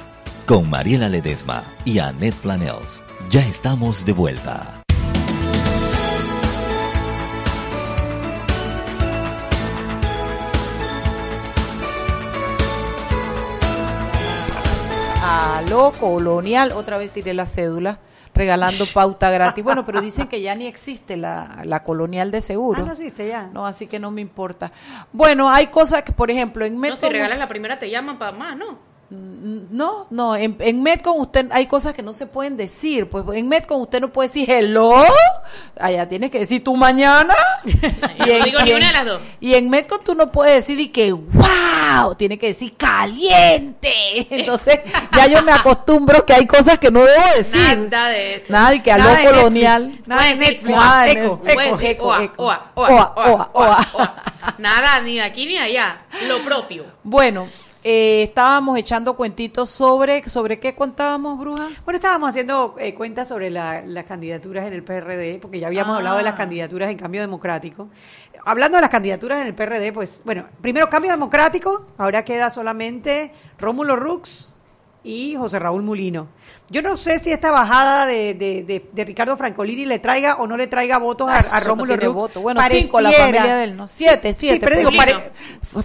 S1: Con Mariela Ledesma y Annette Planels. Ya estamos de vuelta.
S5: Aló, colonial, otra vez tiré la cédula regalando pauta gratis. Bueno, pero dicen que ya ni existe la, la colonial de seguro.
S3: Ah, no existe ya.
S5: No, así que no me importa. Bueno, hay cosas que, por ejemplo, en
S4: No,
S5: Metro...
S4: si regalas la primera te llaman para más, ¿no?
S5: No, no, en, en Metcon usted hay cosas que no se pueden decir. Pues en Metcon usted no puede decir hello, allá tienes que decir tú mañana.
S4: No digo
S5: y
S4: ni una de las dos.
S5: Y en Metcon tú no puedes decir y que wow, tiene que decir caliente. Entonces ya yo me acostumbro que hay cosas que no debo decir.
S4: Nada de eso.
S5: Nada y que
S3: de
S5: colonial.
S3: Nada de Netflix.
S5: nada de Netflix.
S4: oa, oa,
S5: oa.
S4: oa. Nada, ni de aquí ni de allá. Lo propio.
S5: Bueno, eh, estábamos echando cuentitos sobre sobre qué contábamos, bruja.
S3: Bueno, estábamos haciendo eh, cuentas sobre la- las candidaturas en el PRD, porque ya habíamos
S5: Ah.
S3: hablado de las candidaturas en Cambio Democrático. Hablando de las candidaturas en el PRD, pues, bueno, primero Cambio Democrático, ahora queda solamente Rómulo Rux y José Raúl Mulino. Yo no sé si esta bajada de, de- de- de Ricardo Francolini le traiga o no le traiga votos a,
S5: Eso
S3: a
S5: no
S3: Rómulo Rux.
S5: voto. Bueno, cinco la
S3: Pareciera-
S5: familia de él, ¿no? Siete,
S3: Sí,
S5: siete,
S3: Sí, pero digo, pare-.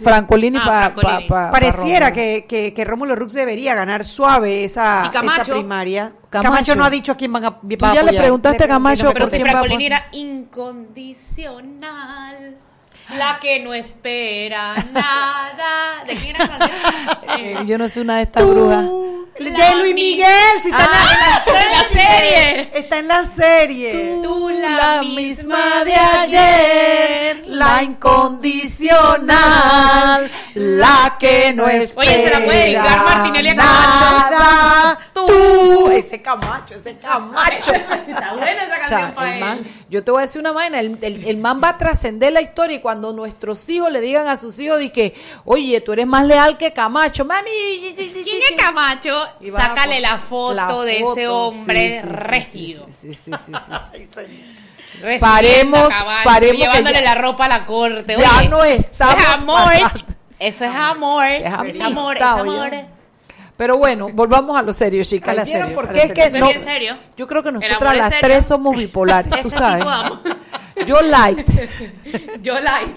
S5: Francolini
S4: Ah,
S5: para
S4: Francolini.
S3: pareciera que, que, que Rómulo Rux debería ganar suave esa, esa primaria.
S5: Camacho.
S3: Camacho. no ha dicho a quién van a, va a
S5: ya le
S3: apoyar.
S5: preguntaste a Camacho
S4: Pero
S5: ¿por
S4: si
S5: quién va a
S4: Francolini era incondicional. La que no espera nada. ¿De quién era la canción?
S5: Eh, yo no soy una de estas brujas.
S3: De Luis
S4: mi-
S3: Miguel, si está en, la, en la
S4: Ah,
S3: serie. Está en la serie.
S4: Tú
S5: la misma de ayer, la incondicional, la que no espera
S4: Oye, se la puede dedicar Martinelli a Camacho.
S5: nada. Tú, ese Camacho, ese Camacho.
S4: Está buena esa
S5: O
S4: canción
S5: sea,
S4: para él.
S5: man, yo te voy a decir una vaina, el, el- el man va a trascender la historia y cuando nuestros hijos le digan a sus hijos que, oye, tú eres más leal que Camacho, mami.
S4: ¿Quién es Camacho?
S5: Y
S4: Sácale la foto
S5: la
S4: de ese hombre. Recibiendo
S5: Paremos- paremos
S4: llevándole
S5: ya-
S4: la ropa a la corte.
S5: Ya
S4: Oye,
S5: no estamos
S4: Eso es amor.
S5: pasando.
S4: Eso es amor.
S5: Eso es
S4: amor.
S5: Pero bueno, volvamos a lo serio, chicas.
S3: A la
S5: ¿Vieron
S3: serio,
S5: por
S3: a
S5: qué es que
S3: serio.
S4: Eso es
S5: no?
S4: bien serio.
S5: Yo creo que nosotras las
S4: serio.
S5: tres somos bipolares, tú sabes. Yo light.
S4: Yo light.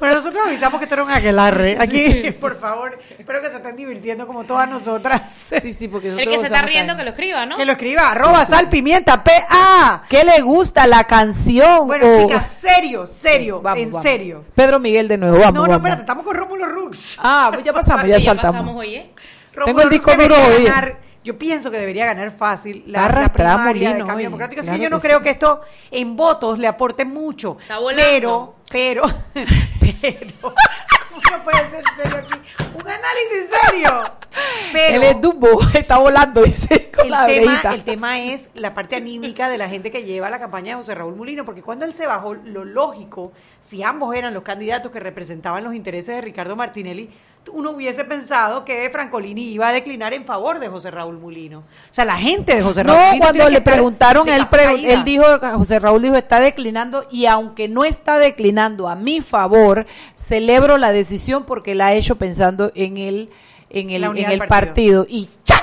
S3: Bueno, nosotros avisamos que esto era un aquelarre. Aquí, por favor, espero que se estén divirtiendo como todas nosotras.
S5: Sí, sí, porque
S4: El que se está riendo, que lo escriba, ¿no?
S3: Que lo escriba, arroba sal pimienta, P-A.
S5: ¿Qué le gusta la canción?
S3: Bueno,
S5: o-
S3: chicas, serio, serio,
S5: Vamos,
S3: en
S5: vamos.
S3: serio.
S5: Pedro Miguel de nuevo, vamos,
S3: no, no,
S5: vamos.
S3: espérate, estamos con Rómulo Rux.
S5: Ah, pues ya pasamos, ya
S4: Sí, ya
S5: saltamos.
S4: pasamos, oye.
S3: Rómulo
S5: Tengo el disco duro hoy.
S3: ganar- yo pienso que debería ganar fácil la, la
S5: arrastrar
S3: primaria de cambio
S5: hoy,
S3: democrático. Así
S5: claro
S3: que yo no
S5: que
S3: creo
S5: sí.
S3: que esto en votos le aporte mucho.
S4: Está volando.
S3: Pero, pero, pero, ¿cómo no puede ser serio aquí? Un análisis serio. Pero,
S5: Él es Dumbo, está volando, dice,
S3: tema, el tema es la parte anímica de la gente que lleva la campaña de José Raúl Mulino, porque cuando él se bajó, lo lógico, si ambos eran los candidatos que representaban los intereses de Ricardo Martinelli, uno hubiese pensado que Francolini iba a declinar en favor de José Raúl Mulino. O sea, la gente de José Raúl
S5: No,
S3: Mulino
S5: cuando le preguntaron, él, pre- él dijo, José Raúl dijo, está declinando y aunque no está declinando a mi favor, celebro la decisión porque la ha hecho pensando en el, en el, en el
S3: del
S5: partido. Y ¡chácata!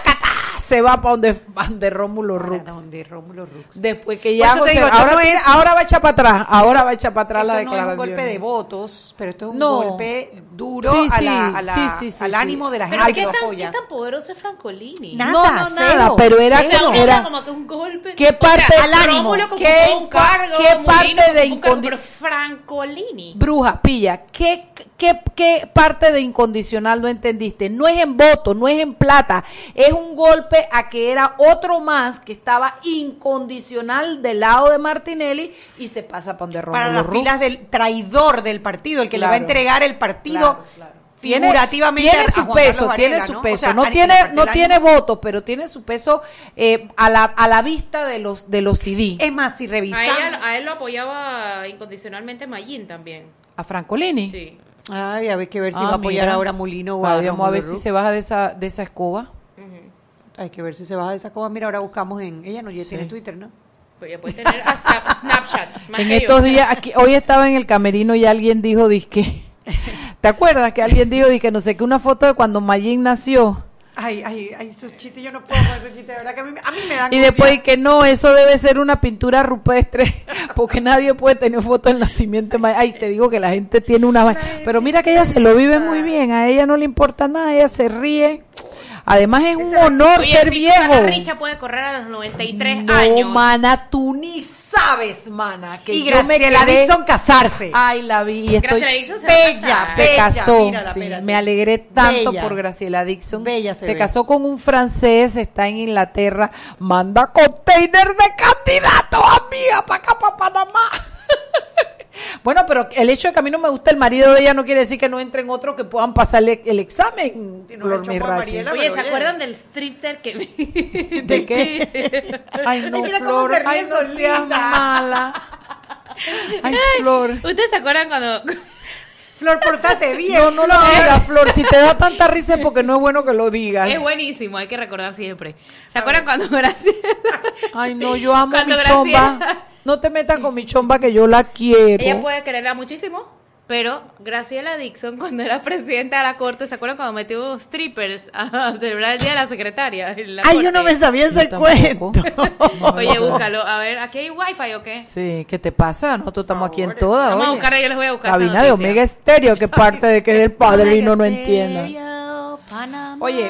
S5: Se va para donde, pa' donde Rómulo
S3: Para
S5: Rux.
S3: donde Rómulo Rux.
S5: Después que ya José-
S3: digo,
S5: ahora,
S3: no
S5: tiene-
S3: es-
S5: ahora va a echar para atrás, ahora va a echar para atrás la
S3: Esto no es un
S5: declaración.
S3: golpe de votos, pero esto es un
S5: No.
S3: golpe duro
S5: Sí,
S3: a la- a la-
S5: sí, sí, sí,
S3: al ánimo de la
S4: Pero
S3: gente
S4: ¿qué
S3: que lo
S4: tan,
S3: apoya.
S4: ¿qué tan poderoso es Francolini?
S3: Nada,
S5: no, no, nada,
S3: cero,
S5: pero era,
S4: O sea,
S3: cero.
S4: uno
S5: era
S4: como que un golpe.
S5: ¿Qué
S4: O
S5: parte-
S4: sea,
S3: al ánimo?
S5: ¿Qué
S4: un cargo,
S5: qué parte de
S4: ocupó un cargo,
S5: incondi-
S4: pero Francolini.
S5: Bruja, pilla, ¿qué, qué, ¿qué parte de incondicional no entendiste? No es en voto, no es en plata, es un golpe a que era otro más que estaba incondicional del lado de Martinelli y se pasa para donde
S3: para las
S5: Rux.
S3: filas del traidor del partido, el que le va a entregar el partido
S5: Claro, claro. Tiene,
S3: figurativamente
S5: tiene
S3: a- a
S5: su peso, tiene su
S3: ¿no?
S5: peso.
S3: O sea,
S5: no
S3: a-
S5: tiene, no tiene votos, pero tiene su peso eh, a, la, a la vista de los de los CD.
S3: Es más, si
S4: A,
S3: revisamos...
S4: ella- a él lo apoyaba incondicionalmente Mayín también.
S5: A Francolini.
S4: Sí.
S3: Ay, a ver que ver si
S5: Ah,
S3: va a apoyar
S5: mira.
S3: ahora a Molino o a
S5: Vamos a ver si se baja de esa, de esa escoba.
S3: Hay que ver si se baja de esa cosa. Mira, ahora buscamos en... Ella no ya tiene Twitter, ¿no?
S4: Pues ya puede tener hasta Snapchat. más
S5: En
S4: que yo.
S5: estos días, aquí, hoy estaba en el camerino y alguien dijo, disque, ¿te acuerdas que alguien dijo, que no sé qué, una foto de cuando Mayín nació?
S3: Ay, ay, ay, esos chistes, yo no puedo con esos chistes, de verdad que a mí, a mí me dan
S5: Y después y que no, eso debe ser una pintura rupestre, porque nadie puede tener foto del nacimiento de Mayín. Ay, te digo que la gente tiene una... Pero mira que ella se lo vive muy bien, a ella no le importa nada, ella se ríe. Además es un honor
S4: Oye,
S5: ser
S4: si
S5: viejo.
S4: Susana Richa puede correr a los 93
S5: No,
S4: años.
S5: mana, tú ni sabes, mana, que
S3: Y
S5: yo me
S3: Graciela
S5: quedé-
S3: Dixon casarse.
S5: Ay, la vi estoy...
S4: Graciela Dixon se
S3: Bella,
S5: se
S3: Bella,
S5: casó,
S3: mírala,
S5: sí,
S3: espérate.
S5: me alegré tanto
S3: Bella.
S5: por Graciela Dixon.
S3: Bella se
S5: se
S3: ve.
S5: casó con un francés, está en Inglaterra, manda container de candidatos, amiga, para acá, para Panamá. bueno, pero el hecho de que a mí no me gusta el marido de ella no quiere decir que no entren otros que puedan pasarle el examen.
S3: Si no
S5: Flor
S3: pa' Mariela,
S4: Oye, ¿se
S3: oye.
S4: acuerdan del stripter que vi?
S5: ¿De qué? Ay, no,
S3: Ay, mira cómo
S5: Flor,
S3: se ríe
S5: ay, no seas mala. Ay, Flor.
S4: ¿Ustedes se acuerdan cuando
S3: Flor, portate bien.
S5: No, no lo
S3: Flor.
S5: digas, Flor. Si te da tanta risa es porque no es bueno que lo digas.
S4: Es buenísimo, hay que recordar siempre. ¿Se acuerdan cuando Graciela?
S5: Ay, no, yo amo
S4: Cuando
S5: mi
S4: Graciela-
S5: chomba. No te metas con mi chomba que yo la quiero.
S4: Ella puede quererla muchísimo, pero Graciela Dixon, cuando era presidenta de la corte, ¿se acuerdan cuando metió strippers a celebrar el día de la secretaria? en la
S3: Ay, yo no me sabía ese cuento.
S5: No,
S4: Oye, búscalo. A ver, ¿aquí hay wifi o qué?
S5: Sí, ¿qué te pasa? Nosotros estamos aquí en todas.
S4: Vamos a buscar, yo les voy a buscar.
S5: Cabina de. Omega Estéreo, que parte de que es del padrino, no entiendo.
S4: Panamá.
S5: Oye,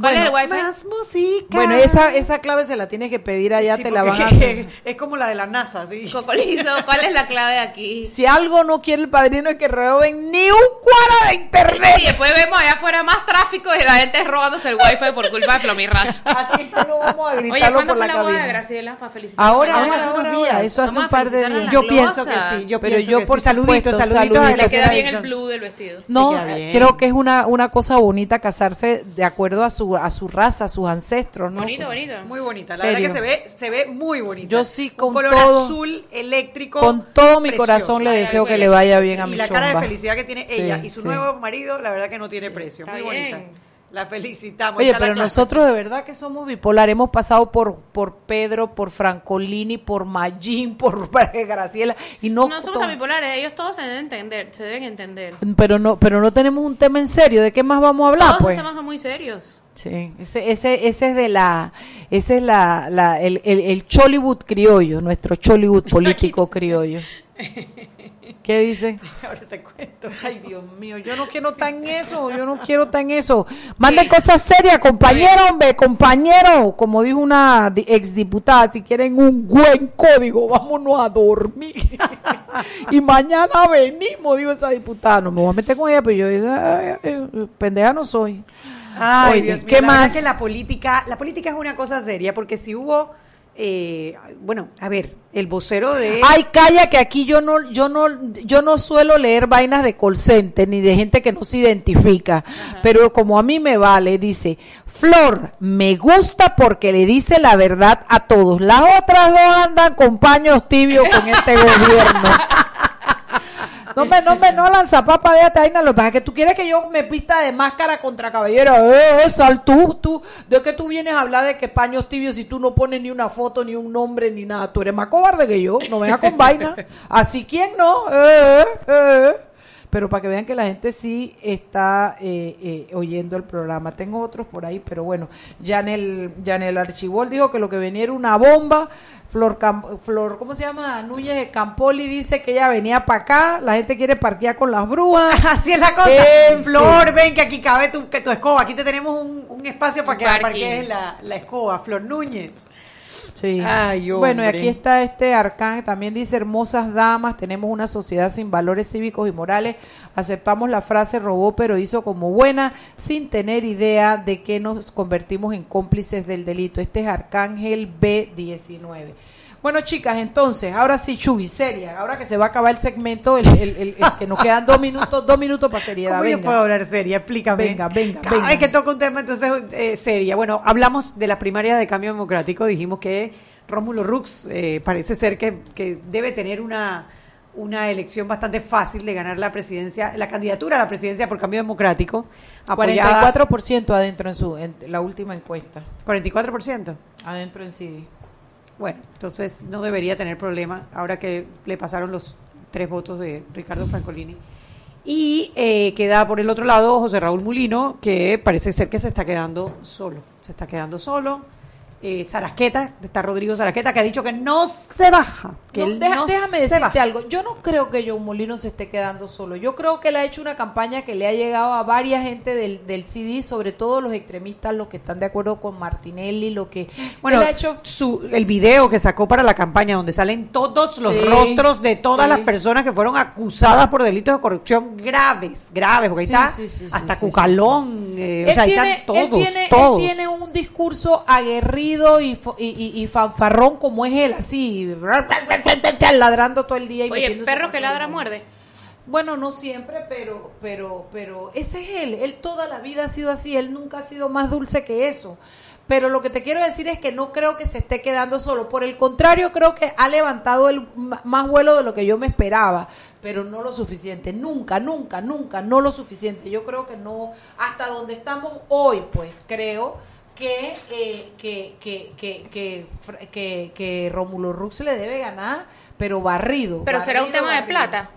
S4: ¿cuál
S5: bueno,
S4: es el wifi?
S3: Más música.
S5: Bueno, esa, esa clave se la tienes que pedir allá,
S3: Sí,
S5: te la van a...
S3: Es como la de la NASA, sí.
S4: Cocolizo, ¿cuál es la clave de aquí?
S5: Si algo no quiere el padrino es que roben ni un cuadro de internet.
S4: Y después vemos allá afuera más tráfico y la gente robándose el wifi por culpa de Flomirrash.
S5: Así que no vamos a
S4: Oye,
S5: gritarlo
S4: ¿cuándo
S5: por
S4: fue
S5: la
S4: la boda de. Graciela para felicitar?
S5: Ahora,
S3: Ahora,
S5: ahora,
S3: hace unos
S5: ahora,
S3: días.
S5: eso hace un par de días.
S3: Yo pienso que sí, yo
S5: Pero
S3: pienso
S5: yo
S3: que
S5: por
S3: sí. Saluditos, saluditos.
S4: Le queda bien el blue del vestido.
S5: No, creo que es una, una cosa bonita casarse de acuerdo a su a su raza, a sus ancestros, ¿no?
S4: Bonito, bonito.
S3: Muy bonita, la
S5: ¿Serio?
S3: verdad que se ve, se ve muy bonita.
S5: Yo sí, con
S3: Un color
S5: todo-
S3: azul eléctrico.
S5: Con todo mi
S3: precioso.
S5: corazón le deseo que le vaya bien a mi
S3: Y la cara de felicidad que tiene
S5: Sí,
S3: ella y su
S5: sí.
S3: nuevo marido, la verdad que no tiene precio. Muy
S4: bien.
S3: bonita. La felicitamos.
S5: Oye, pero nosotros de verdad que somos bipolar. Hemos pasado por por Pedro, por Francolini, por Magín, por Graciela y no,
S4: No somos tan bipolares, ellos todos se deben entender, se deben entender.
S5: pero no pero no tenemos un tema en serio. ¿De qué más vamos a hablar,
S4: Todos
S5: pues?
S4: los temas son muy serios.
S5: Sí, ese, ese, ese es de la, ese es la, la el, el, el Chollywood criollo, nuestro Chollywood político criollo. ¿Qué dice?
S3: Ahora te cuento.
S5: Ay, Dios mío, yo no quiero estar en eso, yo no quiero estar en eso. Manden cosas serias, compañero, hombre, compañero. Como dijo una di- exdiputada, si quieren un buen código, vámonos a dormir. y mañana venimos, dijo esa diputada. No me voy a meter con ella, pero yo, esa, eh, pendeja no soy.
S3: Ay,
S5: Oye,
S3: Dios mío,
S5: ¿qué
S3: la
S5: más?
S3: que la política, la política es una cosa seria, porque si hubo, eh, bueno, a ver, el vocero de...
S5: Ay, calla que aquí yo no, yo no, yo no suelo leer vainas de call center ni de gente que no se identifica, pero como a mí me vale, dice, Flor, me gusta porque le dice la verdad a todos. Las otras dos andan con paños tibios con este gobierno. No me, no me, no lanza papa de Ataina, lo que pasa es que tú quieres que yo me vista de máscara contra caballero. Eh, sal tú, tú, ¿de qué tú vienes a hablar de que paños tibios si tú no pones ni una foto, ni un nombre, ni nada? Tú eres más cobarde que yo, no vengas con vaina. Así, ¿quién no? Eh, eh. Pero para que vean que la gente sí está eh, eh, oyendo el programa. Tengo otros por ahí, pero bueno, Janel, Janel Archibol dijo que lo que venía era una bomba. Flor, Cam- Flor, ¿cómo se llama? Núñez de Campoli dice que ella venía para acá. La gente quiere parquear con las brujas.
S3: Así es la cosa. Flor, ven que aquí cabe tu, que tu escoba. Aquí te tenemos un, un espacio para que parquees la, la escoba. Flor Núñez.
S5: Sí.
S3: Ay,
S5: bueno, y aquí está este Arcán, también dice, hermosas damas, tenemos una sociedad sin valores cívicos y morales, aceptamos la frase robó pero hizo como buena, sin tener idea de que nos convertimos en cómplices del delito. Este es Arcángel B19. Bueno, chicas, entonces, ahora sí, Chuy, seria, ahora que se va a acabar el segmento, el, el- el- el que nos quedan dos minutos, dos minutos para seriedad.
S3: ¿Cómo yo
S5: venga.
S3: puedo hablar seria? Explícame.
S5: Venga, venga,
S3: Cada
S5: venga.
S3: vez que toca un tema, entonces, eh, seria. Bueno, hablamos de las primarias de Cambio Democrático. Dijimos que Rómulo Rux eh, parece ser que, que debe tener una, una elección bastante fácil de ganar la presidencia, la candidatura a la presidencia por Cambio Democrático. Apoyada,
S5: 44% adentro en su en la última encuesta,
S3: 44%.
S5: adentro en CD.
S3: Bueno, entonces no debería tener problema ahora que le pasaron los tres votos de Ricardo Francolini. Y eh, queda por el otro lado José Raúl Mulino, que parece ser que se está quedando solo. Se está quedando solo. Eh, Sarasqueta, está Rodrigo Sarasqueta, que ha dicho que no se baja. Que
S5: No,
S3: él
S5: deja-
S3: no
S5: déjame
S3: se
S5: decirte
S3: baja.
S5: algo. Yo no creo que John Molino se esté quedando solo. Yo creo que él ha hecho una campaña que le ha llegado a varias gente del, del CD, sobre todo los extremistas, los que están de acuerdo con Martinelli, lo que
S3: Bueno,
S5: él ha hecho.
S3: su, el video que sacó para la campaña, donde salen todos los
S5: Sí,
S3: rostros de todas
S5: sí.
S3: las personas que fueron acusadas por delitos de corrupción graves, graves, porque ahí está hasta Cucalón, eh, o sea, ahí están
S5: él
S3: todos,
S5: tiene- él
S3: todos.
S5: tiene un discurso aguerrido y, y, y- y fanfarrón como es él, así, ladrando todo el día. Y
S4: Oye,
S5: metiéndose
S4: perro que
S5: el
S4: ladra muerde.
S5: Bueno, no siempre, pero, pero, pero ese es él. Él toda la vida ha sido así. Él nunca ha sido más dulce que eso. Pero lo que te quiero decir es que no creo que se esté quedando solo. Por el contrario, creo que ha levantado el más vuelo de lo que yo me esperaba, pero no lo suficiente. Nunca, nunca, nunca, no lo suficiente. Yo creo que no, hasta donde estamos hoy, pues creo que, eh, que, que, que, que, que, que Rómulo Rux le debe ganar, pero barrido.
S4: Pero será un
S5: barrido,
S4: tema de plata.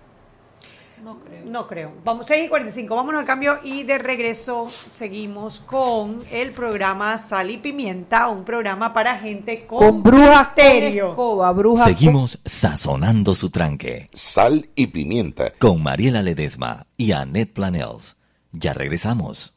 S5: No creo.
S3: No creo. Vamos, 6 y 45, vámonos al cambio y de regreso seguimos con el programa Sal y Pimienta, un programa para gente con,
S5: con brujas escoba, brujas
S1: Seguimos sazonando su tranque.
S2: Sal y pimienta.
S1: Con Mariela Ledesma y Annette Planels. Ya regresamos.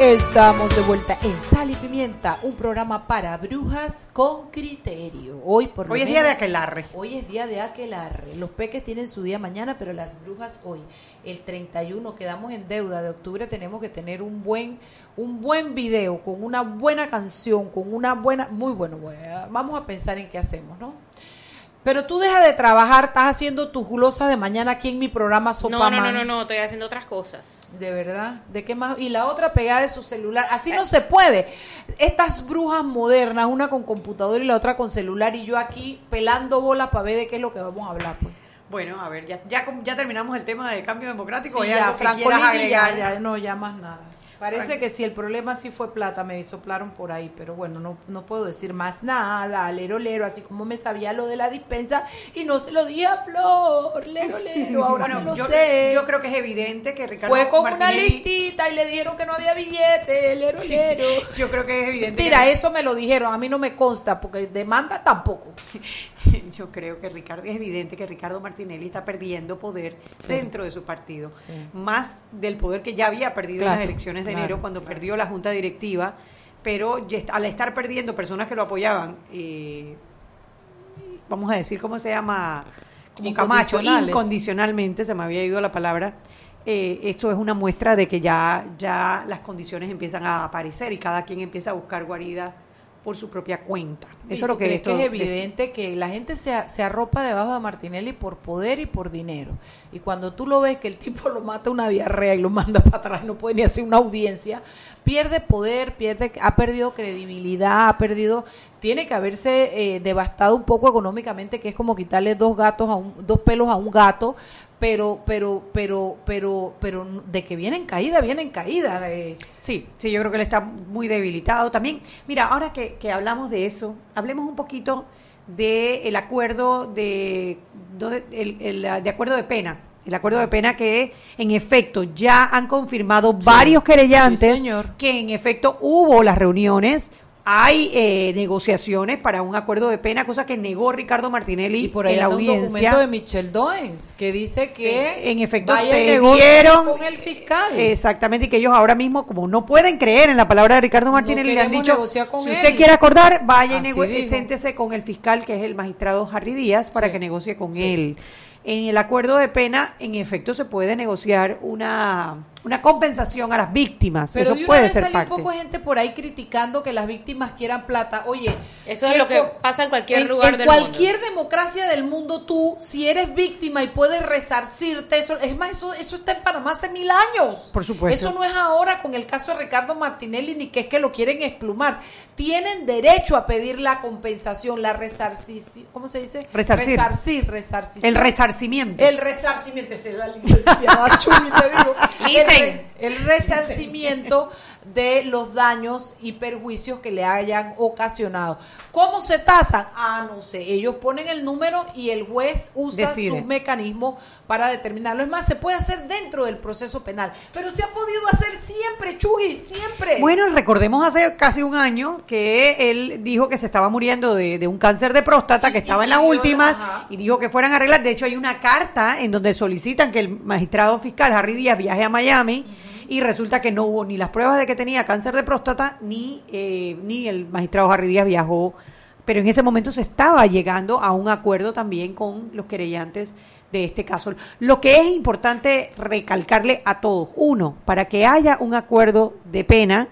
S5: Estamos de vuelta en Sal y Pimienta, un programa para brujas con criterio. Hoy por lo
S3: Hoy es día de aquelarre.
S5: Hoy es día de aquelarre. Los peques tienen su día mañana, pero las brujas hoy. El 31 quedamos en deuda de octubre, tenemos que tener un buen un buen video con una buena canción, con una buena muy bueno, bueno, vamos a pensar en qué hacemos, ¿no? Pero tú dejas de trabajar, estás haciendo tus glosas de mañana aquí en mi programa Sopa
S4: No, no, no,
S5: Man.
S4: no, no, estoy haciendo otras cosas.
S5: De verdad, ¿de qué más? Y la otra pegada de su celular. Así no se puede. Estas brujas modernas, una con computadora y la otra con celular, y yo aquí pelando bolas para ver de qué es lo que vamos a hablar. Pues.
S3: Bueno, a ver, ya, ya, ya terminamos el tema de cambio democrático.
S5: Sí,
S3: ¿Hay
S5: ya,
S3: que
S5: Franco
S3: quieras
S5: ya,
S3: agregar?
S5: ya, no, ya más nada. Parece que si el problema sí fue plata, me soplaron por ahí, pero bueno, no, no puedo decir más nada, lero, lero, así como me sabía lo de la dispensa y no se lo dije a Flor, lero, lero, ahora
S3: Bueno,
S5: no lo
S3: yo,
S5: sé.
S3: yo creo que es evidente que Ricardo
S5: Fue con una listita y le dijeron que no había billete, lero, lero.
S3: Yo creo que es evidente.
S5: Mira,
S3: que-
S5: eso me lo dijeron, a mí no me consta, porque demanda tampoco.
S3: Yo creo que Ricardo es evidente que Ricardo Martinelli está perdiendo poder dentro de su partido,
S5: Sí.
S3: más del poder que ya había perdido en las elecciones de
S5: claro,
S3: enero cuando
S5: claro.
S3: perdió la junta directiva, pero al estar perdiendo personas que lo apoyaban, eh, vamos a decir cómo se llama, como Camacho, incondicionalmente, se me había ido la palabra. eh, esto es una muestra de que ya, ya las condiciones empiezan a aparecer y cada quien empieza a buscar guarida por su propia cuenta.
S5: ¿Y
S3: Eso es lo que esto
S5: es evidente que la gente se, se arropa debajo de Martinelli por poder y por dinero. Y cuando tú lo ves que el tipo lo mata una diarrea y lo manda para atrás, no puede ni hacer una audiencia, pierde poder, pierde, ha perdido credibilidad, ha perdido, tiene que haberse eh, devastado un poco económicamente, que es como quitarle dos gatos a un, dos pelos a un gato, pero, pero, pero, pero, pero de que viene en caída, viene en caída. eh.
S3: Sí, sí, yo creo que él está muy debilitado. También, mira, ahora que, que hablamos de eso, hablemos un poquito del acuerdo de, de, el, el, de acuerdo de pena. El acuerdo de pena que, en efecto, ya han confirmado varios querellantes
S5: sí, señor.
S3: que, en efecto, hubo las reuniones. Hay eh, negociaciones para un acuerdo de pena, cosa que negó Ricardo Martinelli
S5: Y por ahí
S3: en la
S5: anda un
S3: audiencia.
S5: documento de Michelle Doens que dice que
S3: Sí, en efecto se dieron
S5: con el fiscal.
S3: exactamente y que ellos ahora mismo como no pueden creer en la palabra de Ricardo Martinelli le han dicho
S5: con
S3: si
S5: él.
S3: usted quiere acordar vaya y siéntese con el fiscal que es el magistrado Harry Díaz para
S5: Sí.
S3: que negocie con
S5: Sí.
S3: él en el acuerdo de pena en efecto se puede negociar una una compensación a las víctimas
S5: Pero
S3: eso
S5: de una
S3: puede
S5: vez
S3: ser parte
S5: un poco de gente por ahí criticando que las víctimas quieran plata. Oye,
S4: Eso es
S5: ¿qué
S4: lo que pasa en cualquier
S5: en,
S4: lugar
S5: en
S4: del
S5: cualquier democracia del mundo, tú, si eres víctima y puedes resarcirte, eso, es más, eso, eso está en Panamá hace mil años.
S3: Por supuesto.
S5: Eso no es ahora con el caso de Ricardo Martinelli, ni que es que lo quieren explumar. Tienen derecho a pedir la compensación, la resarcición, ¿cómo se dice?
S3: Resarcir.
S5: Resarcir, resarcir.
S3: el resarcimiento
S5: El resarcimiento, esa es la licenciada Chuli, te digo. El,
S4: Listen.
S5: re- el resarcimiento de los daños y perjuicios que le hayan ocasionado. ¿Cómo se tasan? Ah, no sé. Ellos ponen el número y el juez usa
S3: Decide.
S5: sus mecanismos para determinarlo. Es más, se puede hacer dentro del proceso penal. Pero se ha podido hacer siempre, Chugui, siempre.
S3: Bueno, recordemos hace casi un año que él dijo que se estaba muriendo de, de un cáncer de próstata, que estaba en las últimas, y dijo que fueran a arreglar. De hecho, hay una carta en donde solicitan que el magistrado fiscal Harry Díaz viaje a Miami. Y resulta que no hubo ni las pruebas de que tenía cáncer de próstata, ni, eh, ni el magistrado Harry Díaz viajó. Pero en ese momento se estaba llegando a un acuerdo también con los querellantes de este caso. Lo que es importante recalcarle a todos, uno, para que haya un acuerdo de pena,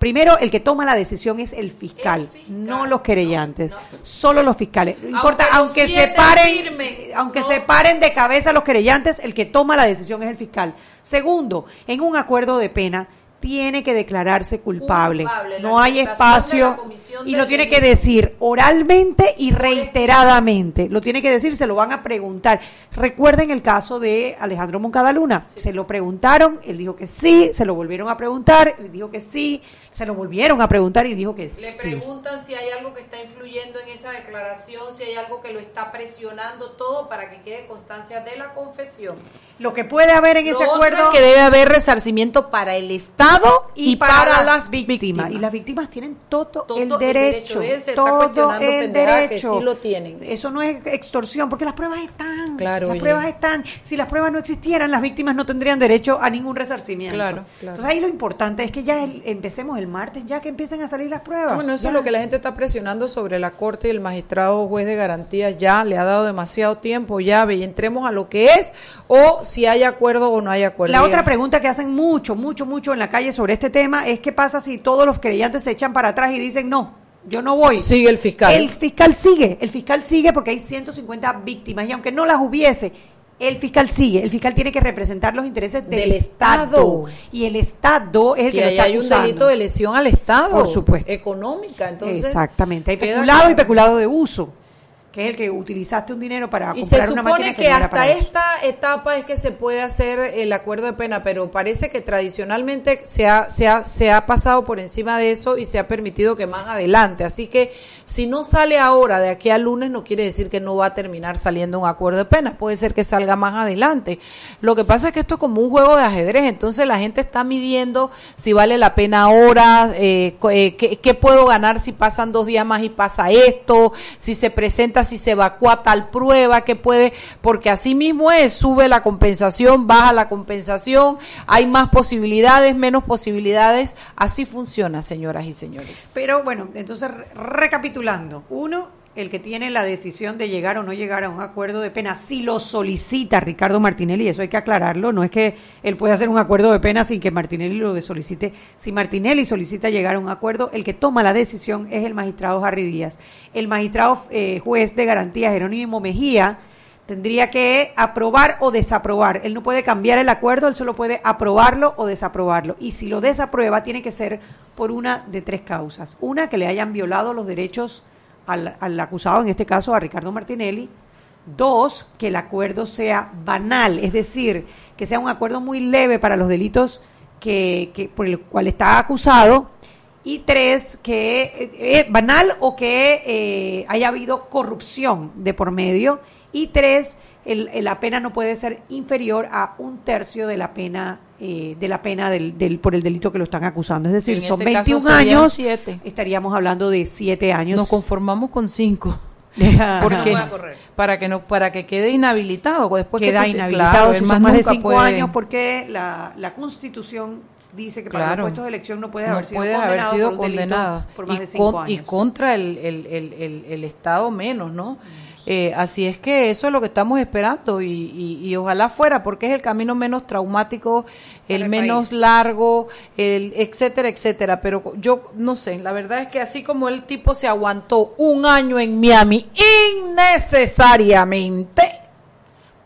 S3: Primero, el que toma la decisión es el fiscal, no los querellantes, solo los fiscales. No importa,
S5: Aunque
S3: se paren, aunque
S5: no.
S3: se paren de cabeza los querellantes, el que toma la decisión es el fiscal. Segundo, en un acuerdo de pena tiene que declararse culpable. No hay espacio y lo tiene que decir oralmente y reiteradamente. Lo tiene que decir, se lo van a preguntar. Recuerden el caso de Alejandro Moncada Luna. Se lo preguntaron, él dijo que sí, se lo volvieron a preguntar, él dijo que sí, se lo volvieron a preguntar y dijo que
S5: Le
S3: sí.
S5: preguntan si hay algo que está influyendo en esa declaración, si hay algo que lo está presionando todo para que quede constancia de la confesión.
S3: Lo que puede haber en ese
S5: Lo
S3: acuerdo
S5: es que debe haber resarcimiento para el Estado y, para, las
S3: víctimas. Y las víctimas tienen todo,
S5: Todo
S3: el
S5: el
S3: derecho.
S5: derecho. Ese está
S3: todo el
S5: que
S3: derecho.
S5: sí lo tienen.
S3: Eso no es extorsión, porque las pruebas están.
S5: Claro,
S3: las
S5: oye.
S3: pruebas están. Si las pruebas no existieran, las víctimas no tendrían derecho a ningún resarcimiento.
S5: Claro, claro.
S3: Entonces ahí lo importante es que ya el- empecemos el martes, ya que empiecen a salir las pruebas.
S5: Bueno, eso
S3: Ya.
S5: es lo que la gente está presionando sobre la Corte y el magistrado juez de garantías ya le ha dado demasiado tiempo, ya ve y entremos a lo que es o si hay acuerdo o no hay acuerdo.
S3: La otra pregunta que hacen mucho, mucho, mucho en la calle sobre este tema es qué pasa si todos los creyentes se echan para atrás y dicen no, yo no voy.
S5: Sigue el fiscal.
S3: El fiscal sigue, el fiscal sigue porque hay 150 víctimas y aunque no las hubiese, el fiscal sigue, el fiscal tiene que representar los intereses del,
S5: Del
S3: Estado.
S5: Estado.
S3: y el Estado es el que,
S5: que
S3: lo está
S5: hay un delito de lesión al Estado.
S3: Por supuesto.
S5: Económica, entonces.
S3: Exactamente, hay peculado y peculado de uso, que es el que utilizaste un dinero para
S5: Y se
S3: comprar una máquina
S5: supone
S3: que,
S5: que
S3: no era
S5: hasta
S3: eso.
S5: esta etapa es que se puede hacer el acuerdo de pena, pero parece que tradicionalmente se ha, se, ha, se ha pasado por encima de eso y se ha permitido que más adelante. Así que si no sale ahora, de aquí al lunes, no quiere decir que no va a terminar saliendo un acuerdo de pena. Puede ser que salga más adelante. Lo que pasa es que esto es como un juego de ajedrez, entonces la gente está midiendo si vale la pena ahora, eh, eh, qué, qué puedo ganar si pasan dos días más y pasa esto, si se presenta, si se evacúa tal prueba, que puede, porque así mismo es, sube la compensación, baja la compensación, hay más posibilidades, menos posibilidades, así funciona, señoras y señores.
S3: Pero bueno, entonces re- recapitulando, uno, el que tiene la decisión de llegar o no llegar a un acuerdo de pena, si lo solicita Ricardo Martinelli, eso hay que aclararlo, no es que él pueda hacer un acuerdo de pena sin que Martinelli lo solicite. Si Martinelli solicita llegar a un acuerdo, el que toma la decisión es el magistrado Harry Díaz. El magistrado eh, juez de garantía Jerónimo Mejía tendría que aprobar o desaprobar. Él no puede cambiar el acuerdo, él solo puede aprobarlo o desaprobarlo. Y si lo desaprueba, tiene que ser por una de tres causas. Una, que le hayan violado los derechos al, al acusado, en este caso a Ricardo Martinelli. Dos, que el acuerdo sea banal, es decir, que sea un acuerdo muy leve para los delitos que, que por el cual está acusado. Y tres, que eh, eh, banal o que eh, haya habido corrupción de por medio. Y tres, el- el- la pena no puede ser inferior a un tercio de la pena eh, de la pena del, del- por el delito que lo están acusando. Es decir,
S5: En
S3: son
S5: este caso
S3: 21
S5: serían
S3: años,
S5: siete.
S3: estaríamos hablando de siete años.
S5: Nos conformamos con cinco.
S3: Ajá.
S5: Porque
S4: No
S5: para que no para que quede inhabilitado después que
S3: queda
S5: te-
S3: inhabilitado
S5: claro,
S3: si más de cinco
S5: puede-
S3: años porque la, la Constitución dice que para
S5: Claro.
S3: los puestos de elección no puede
S5: no
S3: haber sido
S5: puede haber
S3: condenado
S5: sido
S3: por un delito
S5: condenado
S3: por más
S5: y,
S3: de cinco
S5: con- y
S3: años.
S5: contra el, el, el, el, el Estado menos, ¿no? Eh, así es que eso es lo que estamos esperando y, y, y ojalá fuera porque es el camino menos traumático, el,
S4: el
S5: menos
S4: país.
S5: largo, el etcétera, etcétera. Pero yo no sé, la verdad es que así como el tipo se aguantó un año en Miami innecesariamente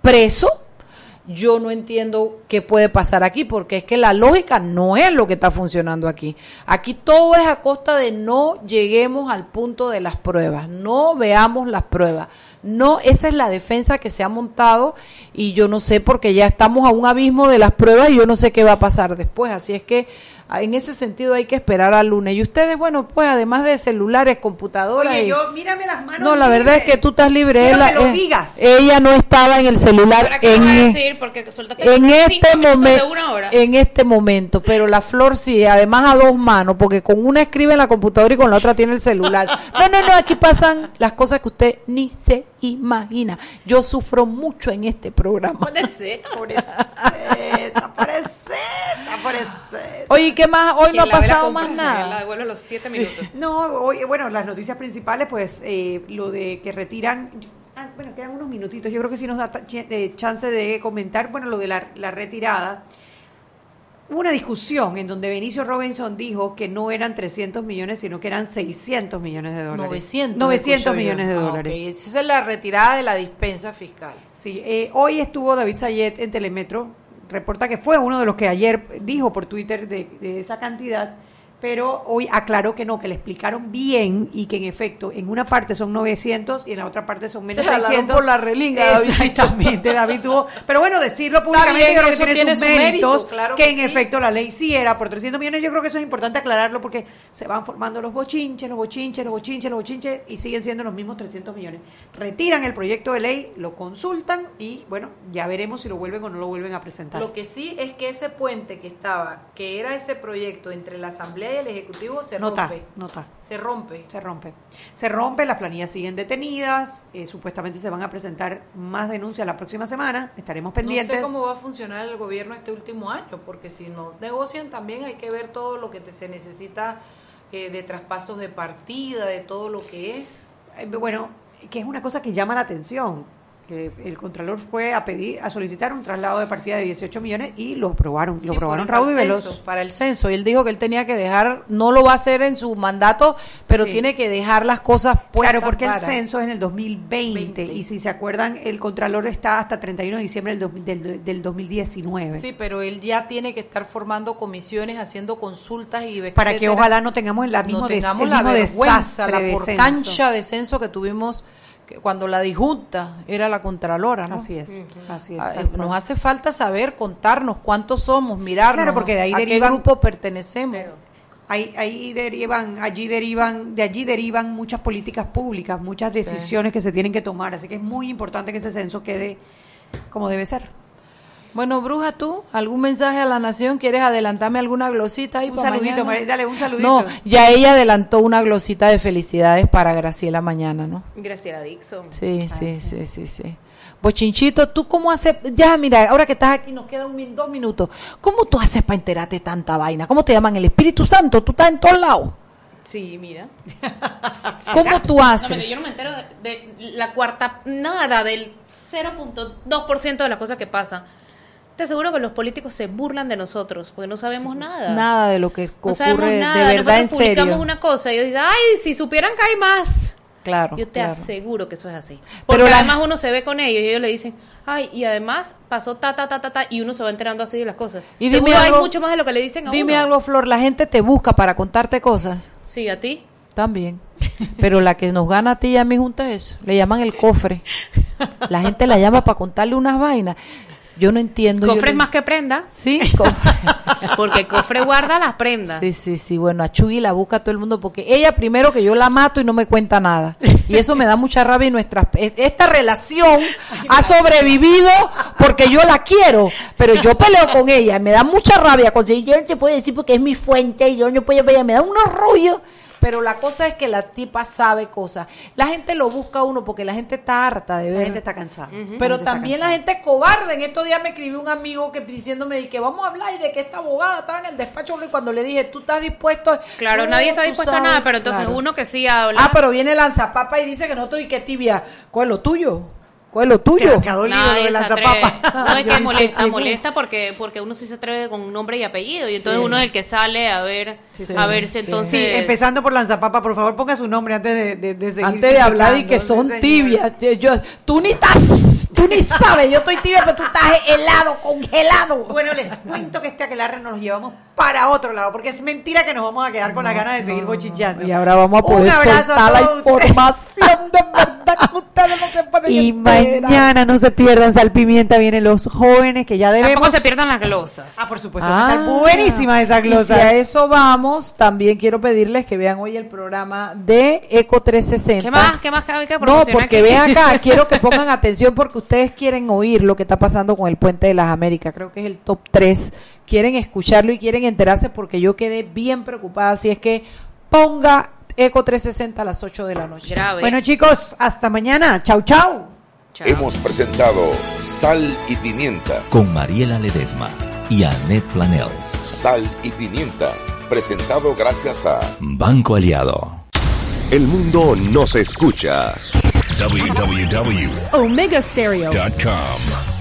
S5: preso, yo no entiendo qué puede pasar aquí, porque es que la lógica no es lo que está funcionando aquí. Aquí todo es a costa de no lleguemos al punto de las pruebas, no veamos las pruebas. No, esa es la defensa que se ha montado y yo no sé porque ya estamos a un abismo de las pruebas y yo no sé qué va a pasar después. Así es que en ese sentido hay que esperar al lunes. Y ustedes, bueno, pues además de celulares, computadoras.
S3: Oye,
S5: y-
S3: yo, mírame las manos
S5: no, la verdad es que tú estás libre. Ella-
S3: que lo
S5: eh,
S3: digas.
S5: Ella no estaba en el celular
S4: ¿Para qué
S5: en,
S4: lo vas a
S5: e-
S4: decir? Porque soltaste
S5: en este momento.
S4: de una hora.
S5: En este momento, pero la flor sí, además a dos manos, porque con una escribe en la computadora y con la otra tiene el celular. No, no, no, aquí pasan las cosas que usted ni se imagina. Yo sufro mucho en este programa.
S4: Pobrecito.
S3: Pobreceta, pobreceta, pobreceta.
S5: Oye, ¿qué más? Hoy no ha
S4: la
S5: pasado más
S4: La
S5: nada.
S4: devuelve a los siete minutos.
S3: No, hoy, bueno, las noticias principales, pues eh, lo de que retiran. ah, bueno, quedan unos minutitos. Yo creo que sí nos da eh, chance de comentar. Bueno, lo de la, la retirada. hubo una discusión en donde Benicio Robinson dijo que no eran 300 millones, sino que eran 600 millones de dólares.
S5: 900.
S3: 900
S5: escucho yo.
S3: millones de
S5: Ah,
S3: dólares.
S5: Esa es la retirada de la dispensa fiscal.
S3: Sí, eh, hoy estuvo David Sayet en Telemetro, reporta que fue uno de los que ayer dijo por Twitter de, de esa cantidad, pero hoy aclaró que no, que le explicaron bien y que en efecto en una parte son 900 y en la otra parte son menos
S5: Te jalaron
S3: 600.
S5: por la relinga.
S3: Exactamente, David tuvo, pero bueno, decirlo públicamente
S5: bien,
S3: creo que
S5: eso
S3: tiene,
S5: tiene
S3: sus
S5: su mérito,
S3: méritos,
S5: claro
S3: que,
S5: que
S3: en
S5: sí.
S3: efecto la ley sí era por 300 millones, yo creo que eso es importante aclararlo porque se van formando los bochinches, los bochinches, los bochinches, los bochinches y siguen siendo los mismos 300 millones. Retiran el proyecto de ley, lo consultan y bueno, ya veremos si lo vuelven o no lo vuelven a presentar.
S5: Lo que sí es que ese puente que estaba, que era ese proyecto entre la Asamblea y el Ejecutivo, se
S3: no está,
S5: rompe.
S3: no está.
S5: Se rompe.
S3: Se rompe. Se rompe, las planillas siguen detenidas, eh, supuestamente se van a presentar más denuncias la próxima semana, estaremos pendientes.
S5: No sé cómo va a funcionar el gobierno este último año, porque si no negocian también hay que ver todo lo que te- se necesita eh, de traspasos de partida, de todo lo que es.
S3: Eh, Bueno, que es una cosa que llama la atención. Que el Contralor fue a pedir, a solicitar un traslado de partida de 18 millones y lo aprobaron,
S5: Sí,
S3: lo aprobaron
S5: por
S3: Raúl y Veloz.
S5: censo, Para el censo. Y él dijo que él tenía que dejar, no lo va a hacer en su mandato, pero
S3: Sí.
S5: tiene que dejar las cosas puestas.
S3: Claro, porque
S5: para-
S3: el censo es en el 2020
S5: 20.
S3: y si se acuerdan, el Contralor está hasta 31 de diciembre del, del, del 2019.
S5: Sí, pero él ya tiene que estar formando comisiones, haciendo consultas y
S3: para que
S5: etcétera.
S3: ojalá no tengamos la mismo
S5: no
S3: des-
S5: tengamos
S3: el
S5: la
S3: mismo
S5: vergüenza,
S3: desastre
S5: la
S3: de
S5: porcancha de censo que tuvimos cuando la disjunta era la contralora, ¿no?
S3: Así es, así es.
S5: Ah,
S3: tal
S5: eh,
S3: cual.
S5: Nos hace falta saber, contarnos cuántos somos, mirarnos,
S3: Claro, porque de ahí
S5: a qué
S3: derivan-
S5: grupo pertenecemos.
S3: Ahí, ahí derivan, allí derivan, de allí derivan muchas políticas públicas, muchas decisiones que se tienen que tomar, así que es muy importante que ese censo quede como debe ser.
S5: Bueno, Bruja, ¿tú algún mensaje a la nación? ¿Quieres adelantarme alguna glosita ahí
S3: Un
S5: para
S3: saludito,
S5: mañana?
S3: María, dale un saludito.
S5: No, ya ella adelantó una glosita de felicidades para Graciela mañana, ¿no?
S4: Graciela Dixon.
S5: Sí, sí, sí, sí, sí. Bochinchito, ¿tú cómo haces? Ya, mira, ahora que estás aquí, nos quedan min- dos minutos. ¿Cómo tú haces para enterarte tanta vaina? ¿Cómo te llaman el Espíritu Santo? Tú estás en todos lados.
S4: Sí, mira.
S5: ¿Cómo tú
S4: No,
S5: haces?
S4: mira, yo no me entero de, de la cuarta, nada, del 0.2% de las cosas que pasan. Te aseguro que los políticos se burlan de nosotros, porque no sabemos nada.
S5: Nada de lo que
S4: No
S5: ocurre
S4: sabemos
S5: de
S4: nada.
S5: verdad en
S4: Nosotros publicamos
S5: serio.
S4: una cosa y ellos dicen, ay, si supieran que hay más.
S5: Claro,
S4: Yo te
S5: claro.
S4: aseguro que eso es así.
S5: Pero
S4: Porque
S5: la-
S4: además uno se ve con ellos y ellos le dicen, ay, y además pasó ta, ta, ta, ta, ta, y uno se va enterando así de las cosas.
S5: Y
S4: Seguro
S5: dime
S4: hay
S5: algo-
S4: mucho más de lo que le dicen a
S5: Dime
S4: uno.
S5: algo, Flor, la gente te busca para contarte cosas.
S4: Sí, a ti.
S5: También. Pero la que nos gana a ti y a mí junta es eso. Le llaman el cofre. La gente la llama para contarle unas vainas. Yo no entiendo.
S4: Cofre es más que prenda,
S5: Sí, cofre.
S4: porque el cofre guarda las prendas.
S5: Sí, sí, sí. Bueno, a Chuy la busca todo el mundo porque ella primero que yo la mato y no me cuenta nada. Y eso me da mucha rabia y nuestra esta relación ha sobrevivido porque yo la quiero, pero yo peleo con ella. Me da mucha rabia. Yo no se puede decir porque es mi fuente y yo no puedo. Me da unos rollos. Pero la cosa es que la tipa sabe cosas. La gente lo busca a uno porque la gente está harta de
S3: La
S5: ver.
S3: gente está cansada. La
S5: Pero también la gente cobarde. En estos días me escribió un amigo que diciéndome de que vamos a hablar y de que esta abogada estaba en el despacho y cuando le dije, tú estás dispuesto.
S4: Claro,
S5: No,
S4: nadie está dispuesto a nada, pero entonces
S5: claro.
S4: uno que sí habla.
S5: Ah, pero viene lanzapapa y dice que no estoy que tibia. ¿Cuál es lo tuyo? ¿Cuál es lo tuyo?
S3: Te- te ha dolido lo
S4: Nadie
S3: de
S4: se
S3: lanzapapa.
S4: atreve. No, es que molesta, molesta porque, porque uno sí se atreve con nombre y apellido. Y entonces
S5: Sí.
S4: uno es el que sale a ver,
S5: Sí,
S4: a ver si
S5: sí.
S4: entonces.
S3: Sí, empezando por Lanzapapa, por favor ponga su nombre antes de, de, de seguir.
S5: Antes de hablar y que son tibias. Yo, yo- tú ni estás, tú ni sabes. Yo estoy tibia, pero tú estás helado, congelado.
S3: Bueno, les cuento que este aquelarre nos lo llevamos para otro lado, porque es mentira que nos vamos a quedar con la ganas de seguir bochichando.
S5: Y ahora vamos a
S3: Un
S5: poder
S3: abrazo a
S5: soltar la información de verdad que ustedes no se pueden
S3: Y
S5: enterar.
S3: mañana no se pierdan Salpimienta, vienen los jóvenes que ya debemos.
S4: Tampoco se pierdan las glosas.
S3: Ah, por supuesto, va a estar buenísima esa
S5: Y si a eso vamos, también quiero pedirles que vean hoy el programa de Eco 360.
S4: ¿Qué más? ¿Qué más hay que
S5: No, porque
S4: aquí?
S5: ven acá, quiero que pongan atención porque ustedes quieren oír lo que está pasando con el Puente de las Américas. Creo que es el top 3. Quieren escucharlo y quieren enterarse porque yo quedé bien preocupada. Así es que ponga Eco 360 a las 8 de la noche.
S4: Grave.
S3: Bueno, chicos, hasta mañana. Chau, chau.
S4: Chao.
S2: Hemos presentado Sal y Pimienta.
S1: Con Mariela Ledesma y Annette Planels.
S2: Sal y Pimienta. Presentado gracias a
S1: Banco Aliado.
S8: El mundo nos escucha.
S9: www.omegastereo.com